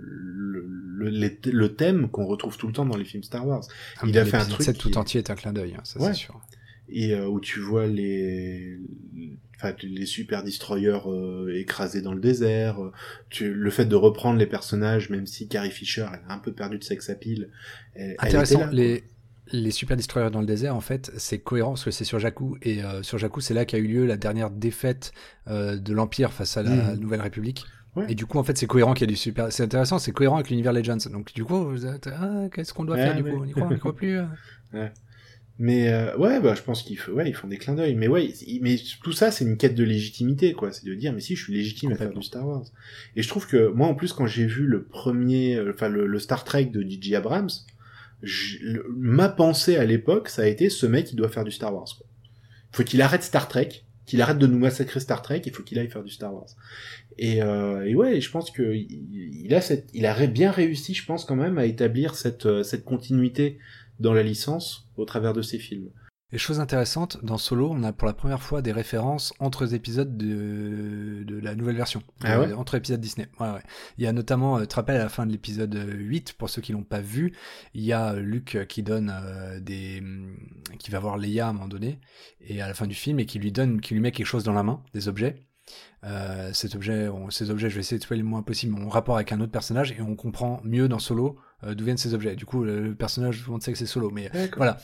le, le, thème qu'on retrouve tout le temps dans les films Star Wars. Ah, Il a fait un truc 7 qui tout entier est un clin d'œil, hein, ça Ouais. c'est sûr. Et euh, où tu vois les enfin les super destroyers euh, écrasés dans le désert euh, tu, le fait de reprendre les personnages même si Carrie Fisher elle a un peu perdu de sex appeal elle, Intéressant, là, les, les super destroyers dans le désert, en fait, c'est cohérent parce que c'est sur Jakku. Et euh, sur Jakku, c'est là qu'a eu lieu la dernière défaite de l'Empire face à la Mhm. Nouvelle République. Ouais. Et du coup, en fait, c'est cohérent qu'il y ait du super. C'est intéressant, c'est cohérent avec l'univers Legends. Donc, du coup, vous êtes, ah, qu'est-ce qu'on doit Ouais, faire du coup? On y croit, croit plus mais euh, ouais bah je pense qu'ils ouais ils font des clins d'œil mais ouais mais tout ça c'est une quête de légitimité quoi c'est de dire mais si je suis légitime à faire du Star Wars et je trouve que moi en plus quand j'ai vu le premier euh, enfin le, le Star Trek de J.J. Abrams je- le- ma pensée à l'époque ça a été ce mec il doit faire du Star Wars quoi. faut qu'il arrête Star Trek qu'il arrête de nous massacrer Star Trek il faut qu'il aille faire du Star Wars et, euh, et ouais je pense que il, il a cette il a bien réussi je pense quand même à établir cette euh, cette continuité dans la licence au travers de ses films Et chose intéressante, dans Solo, on a pour la première fois des références entre épisodes de, de la nouvelle version. Ah Euh, Entre épisodes Disney. Ouais, ouais. Il y a notamment, euh, tu te rappelles, à la fin de l'épisode 8, pour ceux qui l'ont pas vu, il y a euh, Luke qui donne euh, des. hum, qui va voir Leia à un moment donné, et à la fin du film, et qui lui donne, qui lui met quelque chose dans la main, des objets. euh, cet objet, on- ces objets, je vais essayer de spoiler le moins possible, ont rapport avec un autre personnage et on comprend mieux dans Solo euh, d'où viennent ces objets. Du coup, le, le personnage, tout le monde sait que c'est Solo, mais D'accord. voilà.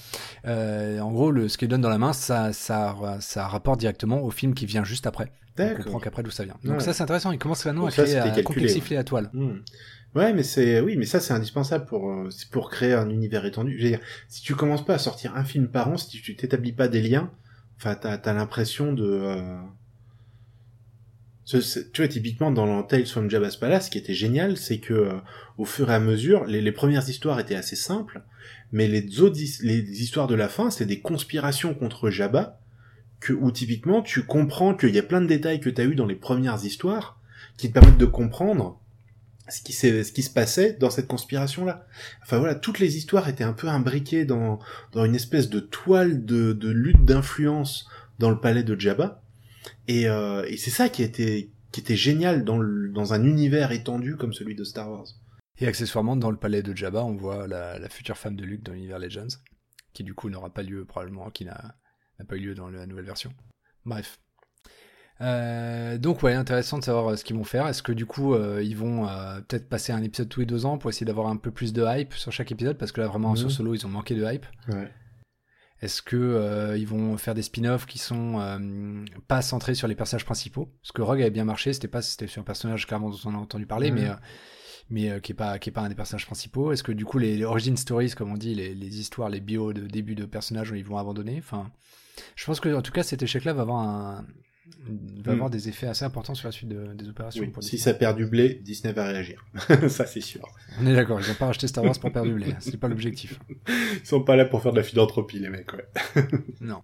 Euh, en gros, le, ce qu'il donne dans la main, ça, ça, ça rapporte directement au film qui vient juste après. On comprend qu'après d'où ça vient. Donc Ouais. ça, c'est intéressant. Il commence maintenant à, créer, à complexifier la toile. Hmm. Ouais, mais c'est oui, mais ça c'est indispensable pour euh, c'est pour créer un univers étendu. Je veux dire, si tu commences pas à sortir un film par an, si tu t'établis pas des liens, enfin t'as as, l'impression de euh, tu vois typiquement dans Tales from Jabba's Palace, ce qui était génial, c'est que euh, au fur et à mesure, les, premières histoires étaient assez simples, mais les autres histoires de la fin, c'est des conspirations contre Jabba que où typiquement tu comprends qu'il y a plein de détails que t'as eu dans les premières histoires qui te permettent de comprendre ce qui, se passait dans cette conspiration-là. Enfin voilà, toutes les histoires étaient un peu imbriquées dans, dans une espèce de toile de, de lutte d'influence dans le palais de Jabba. Et, euh, et c'est ça qui était, qui était génial dans, le, dans un univers étendu comme celui de Star Wars. Et accessoirement, dans le palais de Jabba, on voit la, la future femme de Luke dans l'univers Legends, qui du coup n'aura pas lieu probablement, qui n'a pas eu lieu dans la nouvelle version. Bref. Euh, donc ouais, intéressant de savoir euh, ce qu'ils vont faire. Est-ce que du coup euh, ils vont euh, peut-être passer un épisode tous les deux ans pour essayer d'avoir un peu plus de hype sur chaque épisode? Parce que là vraiment sur Solo ils ont manqué de hype. Ouais. Est-ce que euh, ils vont faire des spin-offs qui sont euh, pas centrés sur les personnages principaux? Parce que Rogue avait bien marché, c'était pas c'était sur un personnage clairement dont on a entendu parler, Mhm. mais euh, mais euh, qui est pas qui est pas un des personnages principaux. Est-ce que du coup les, les origin stories, comme on dit, les, les histoires, les bios de début de personnages, ils vont abandonner? Enfin, je pense que en tout cas cet échec-là va avoir un va Mhm. avoir des effets assez importants sur la suite de- des opérations. Oui, pour si ça perd du blé, Disney va réagir. ça c'est sûr. On est d'accord, ils ont pas racheté Star Wars pour perdre du blé, c'est pas l'objectif. Ils sont pas là pour faire de la philanthropie les mecs, ouais. Non.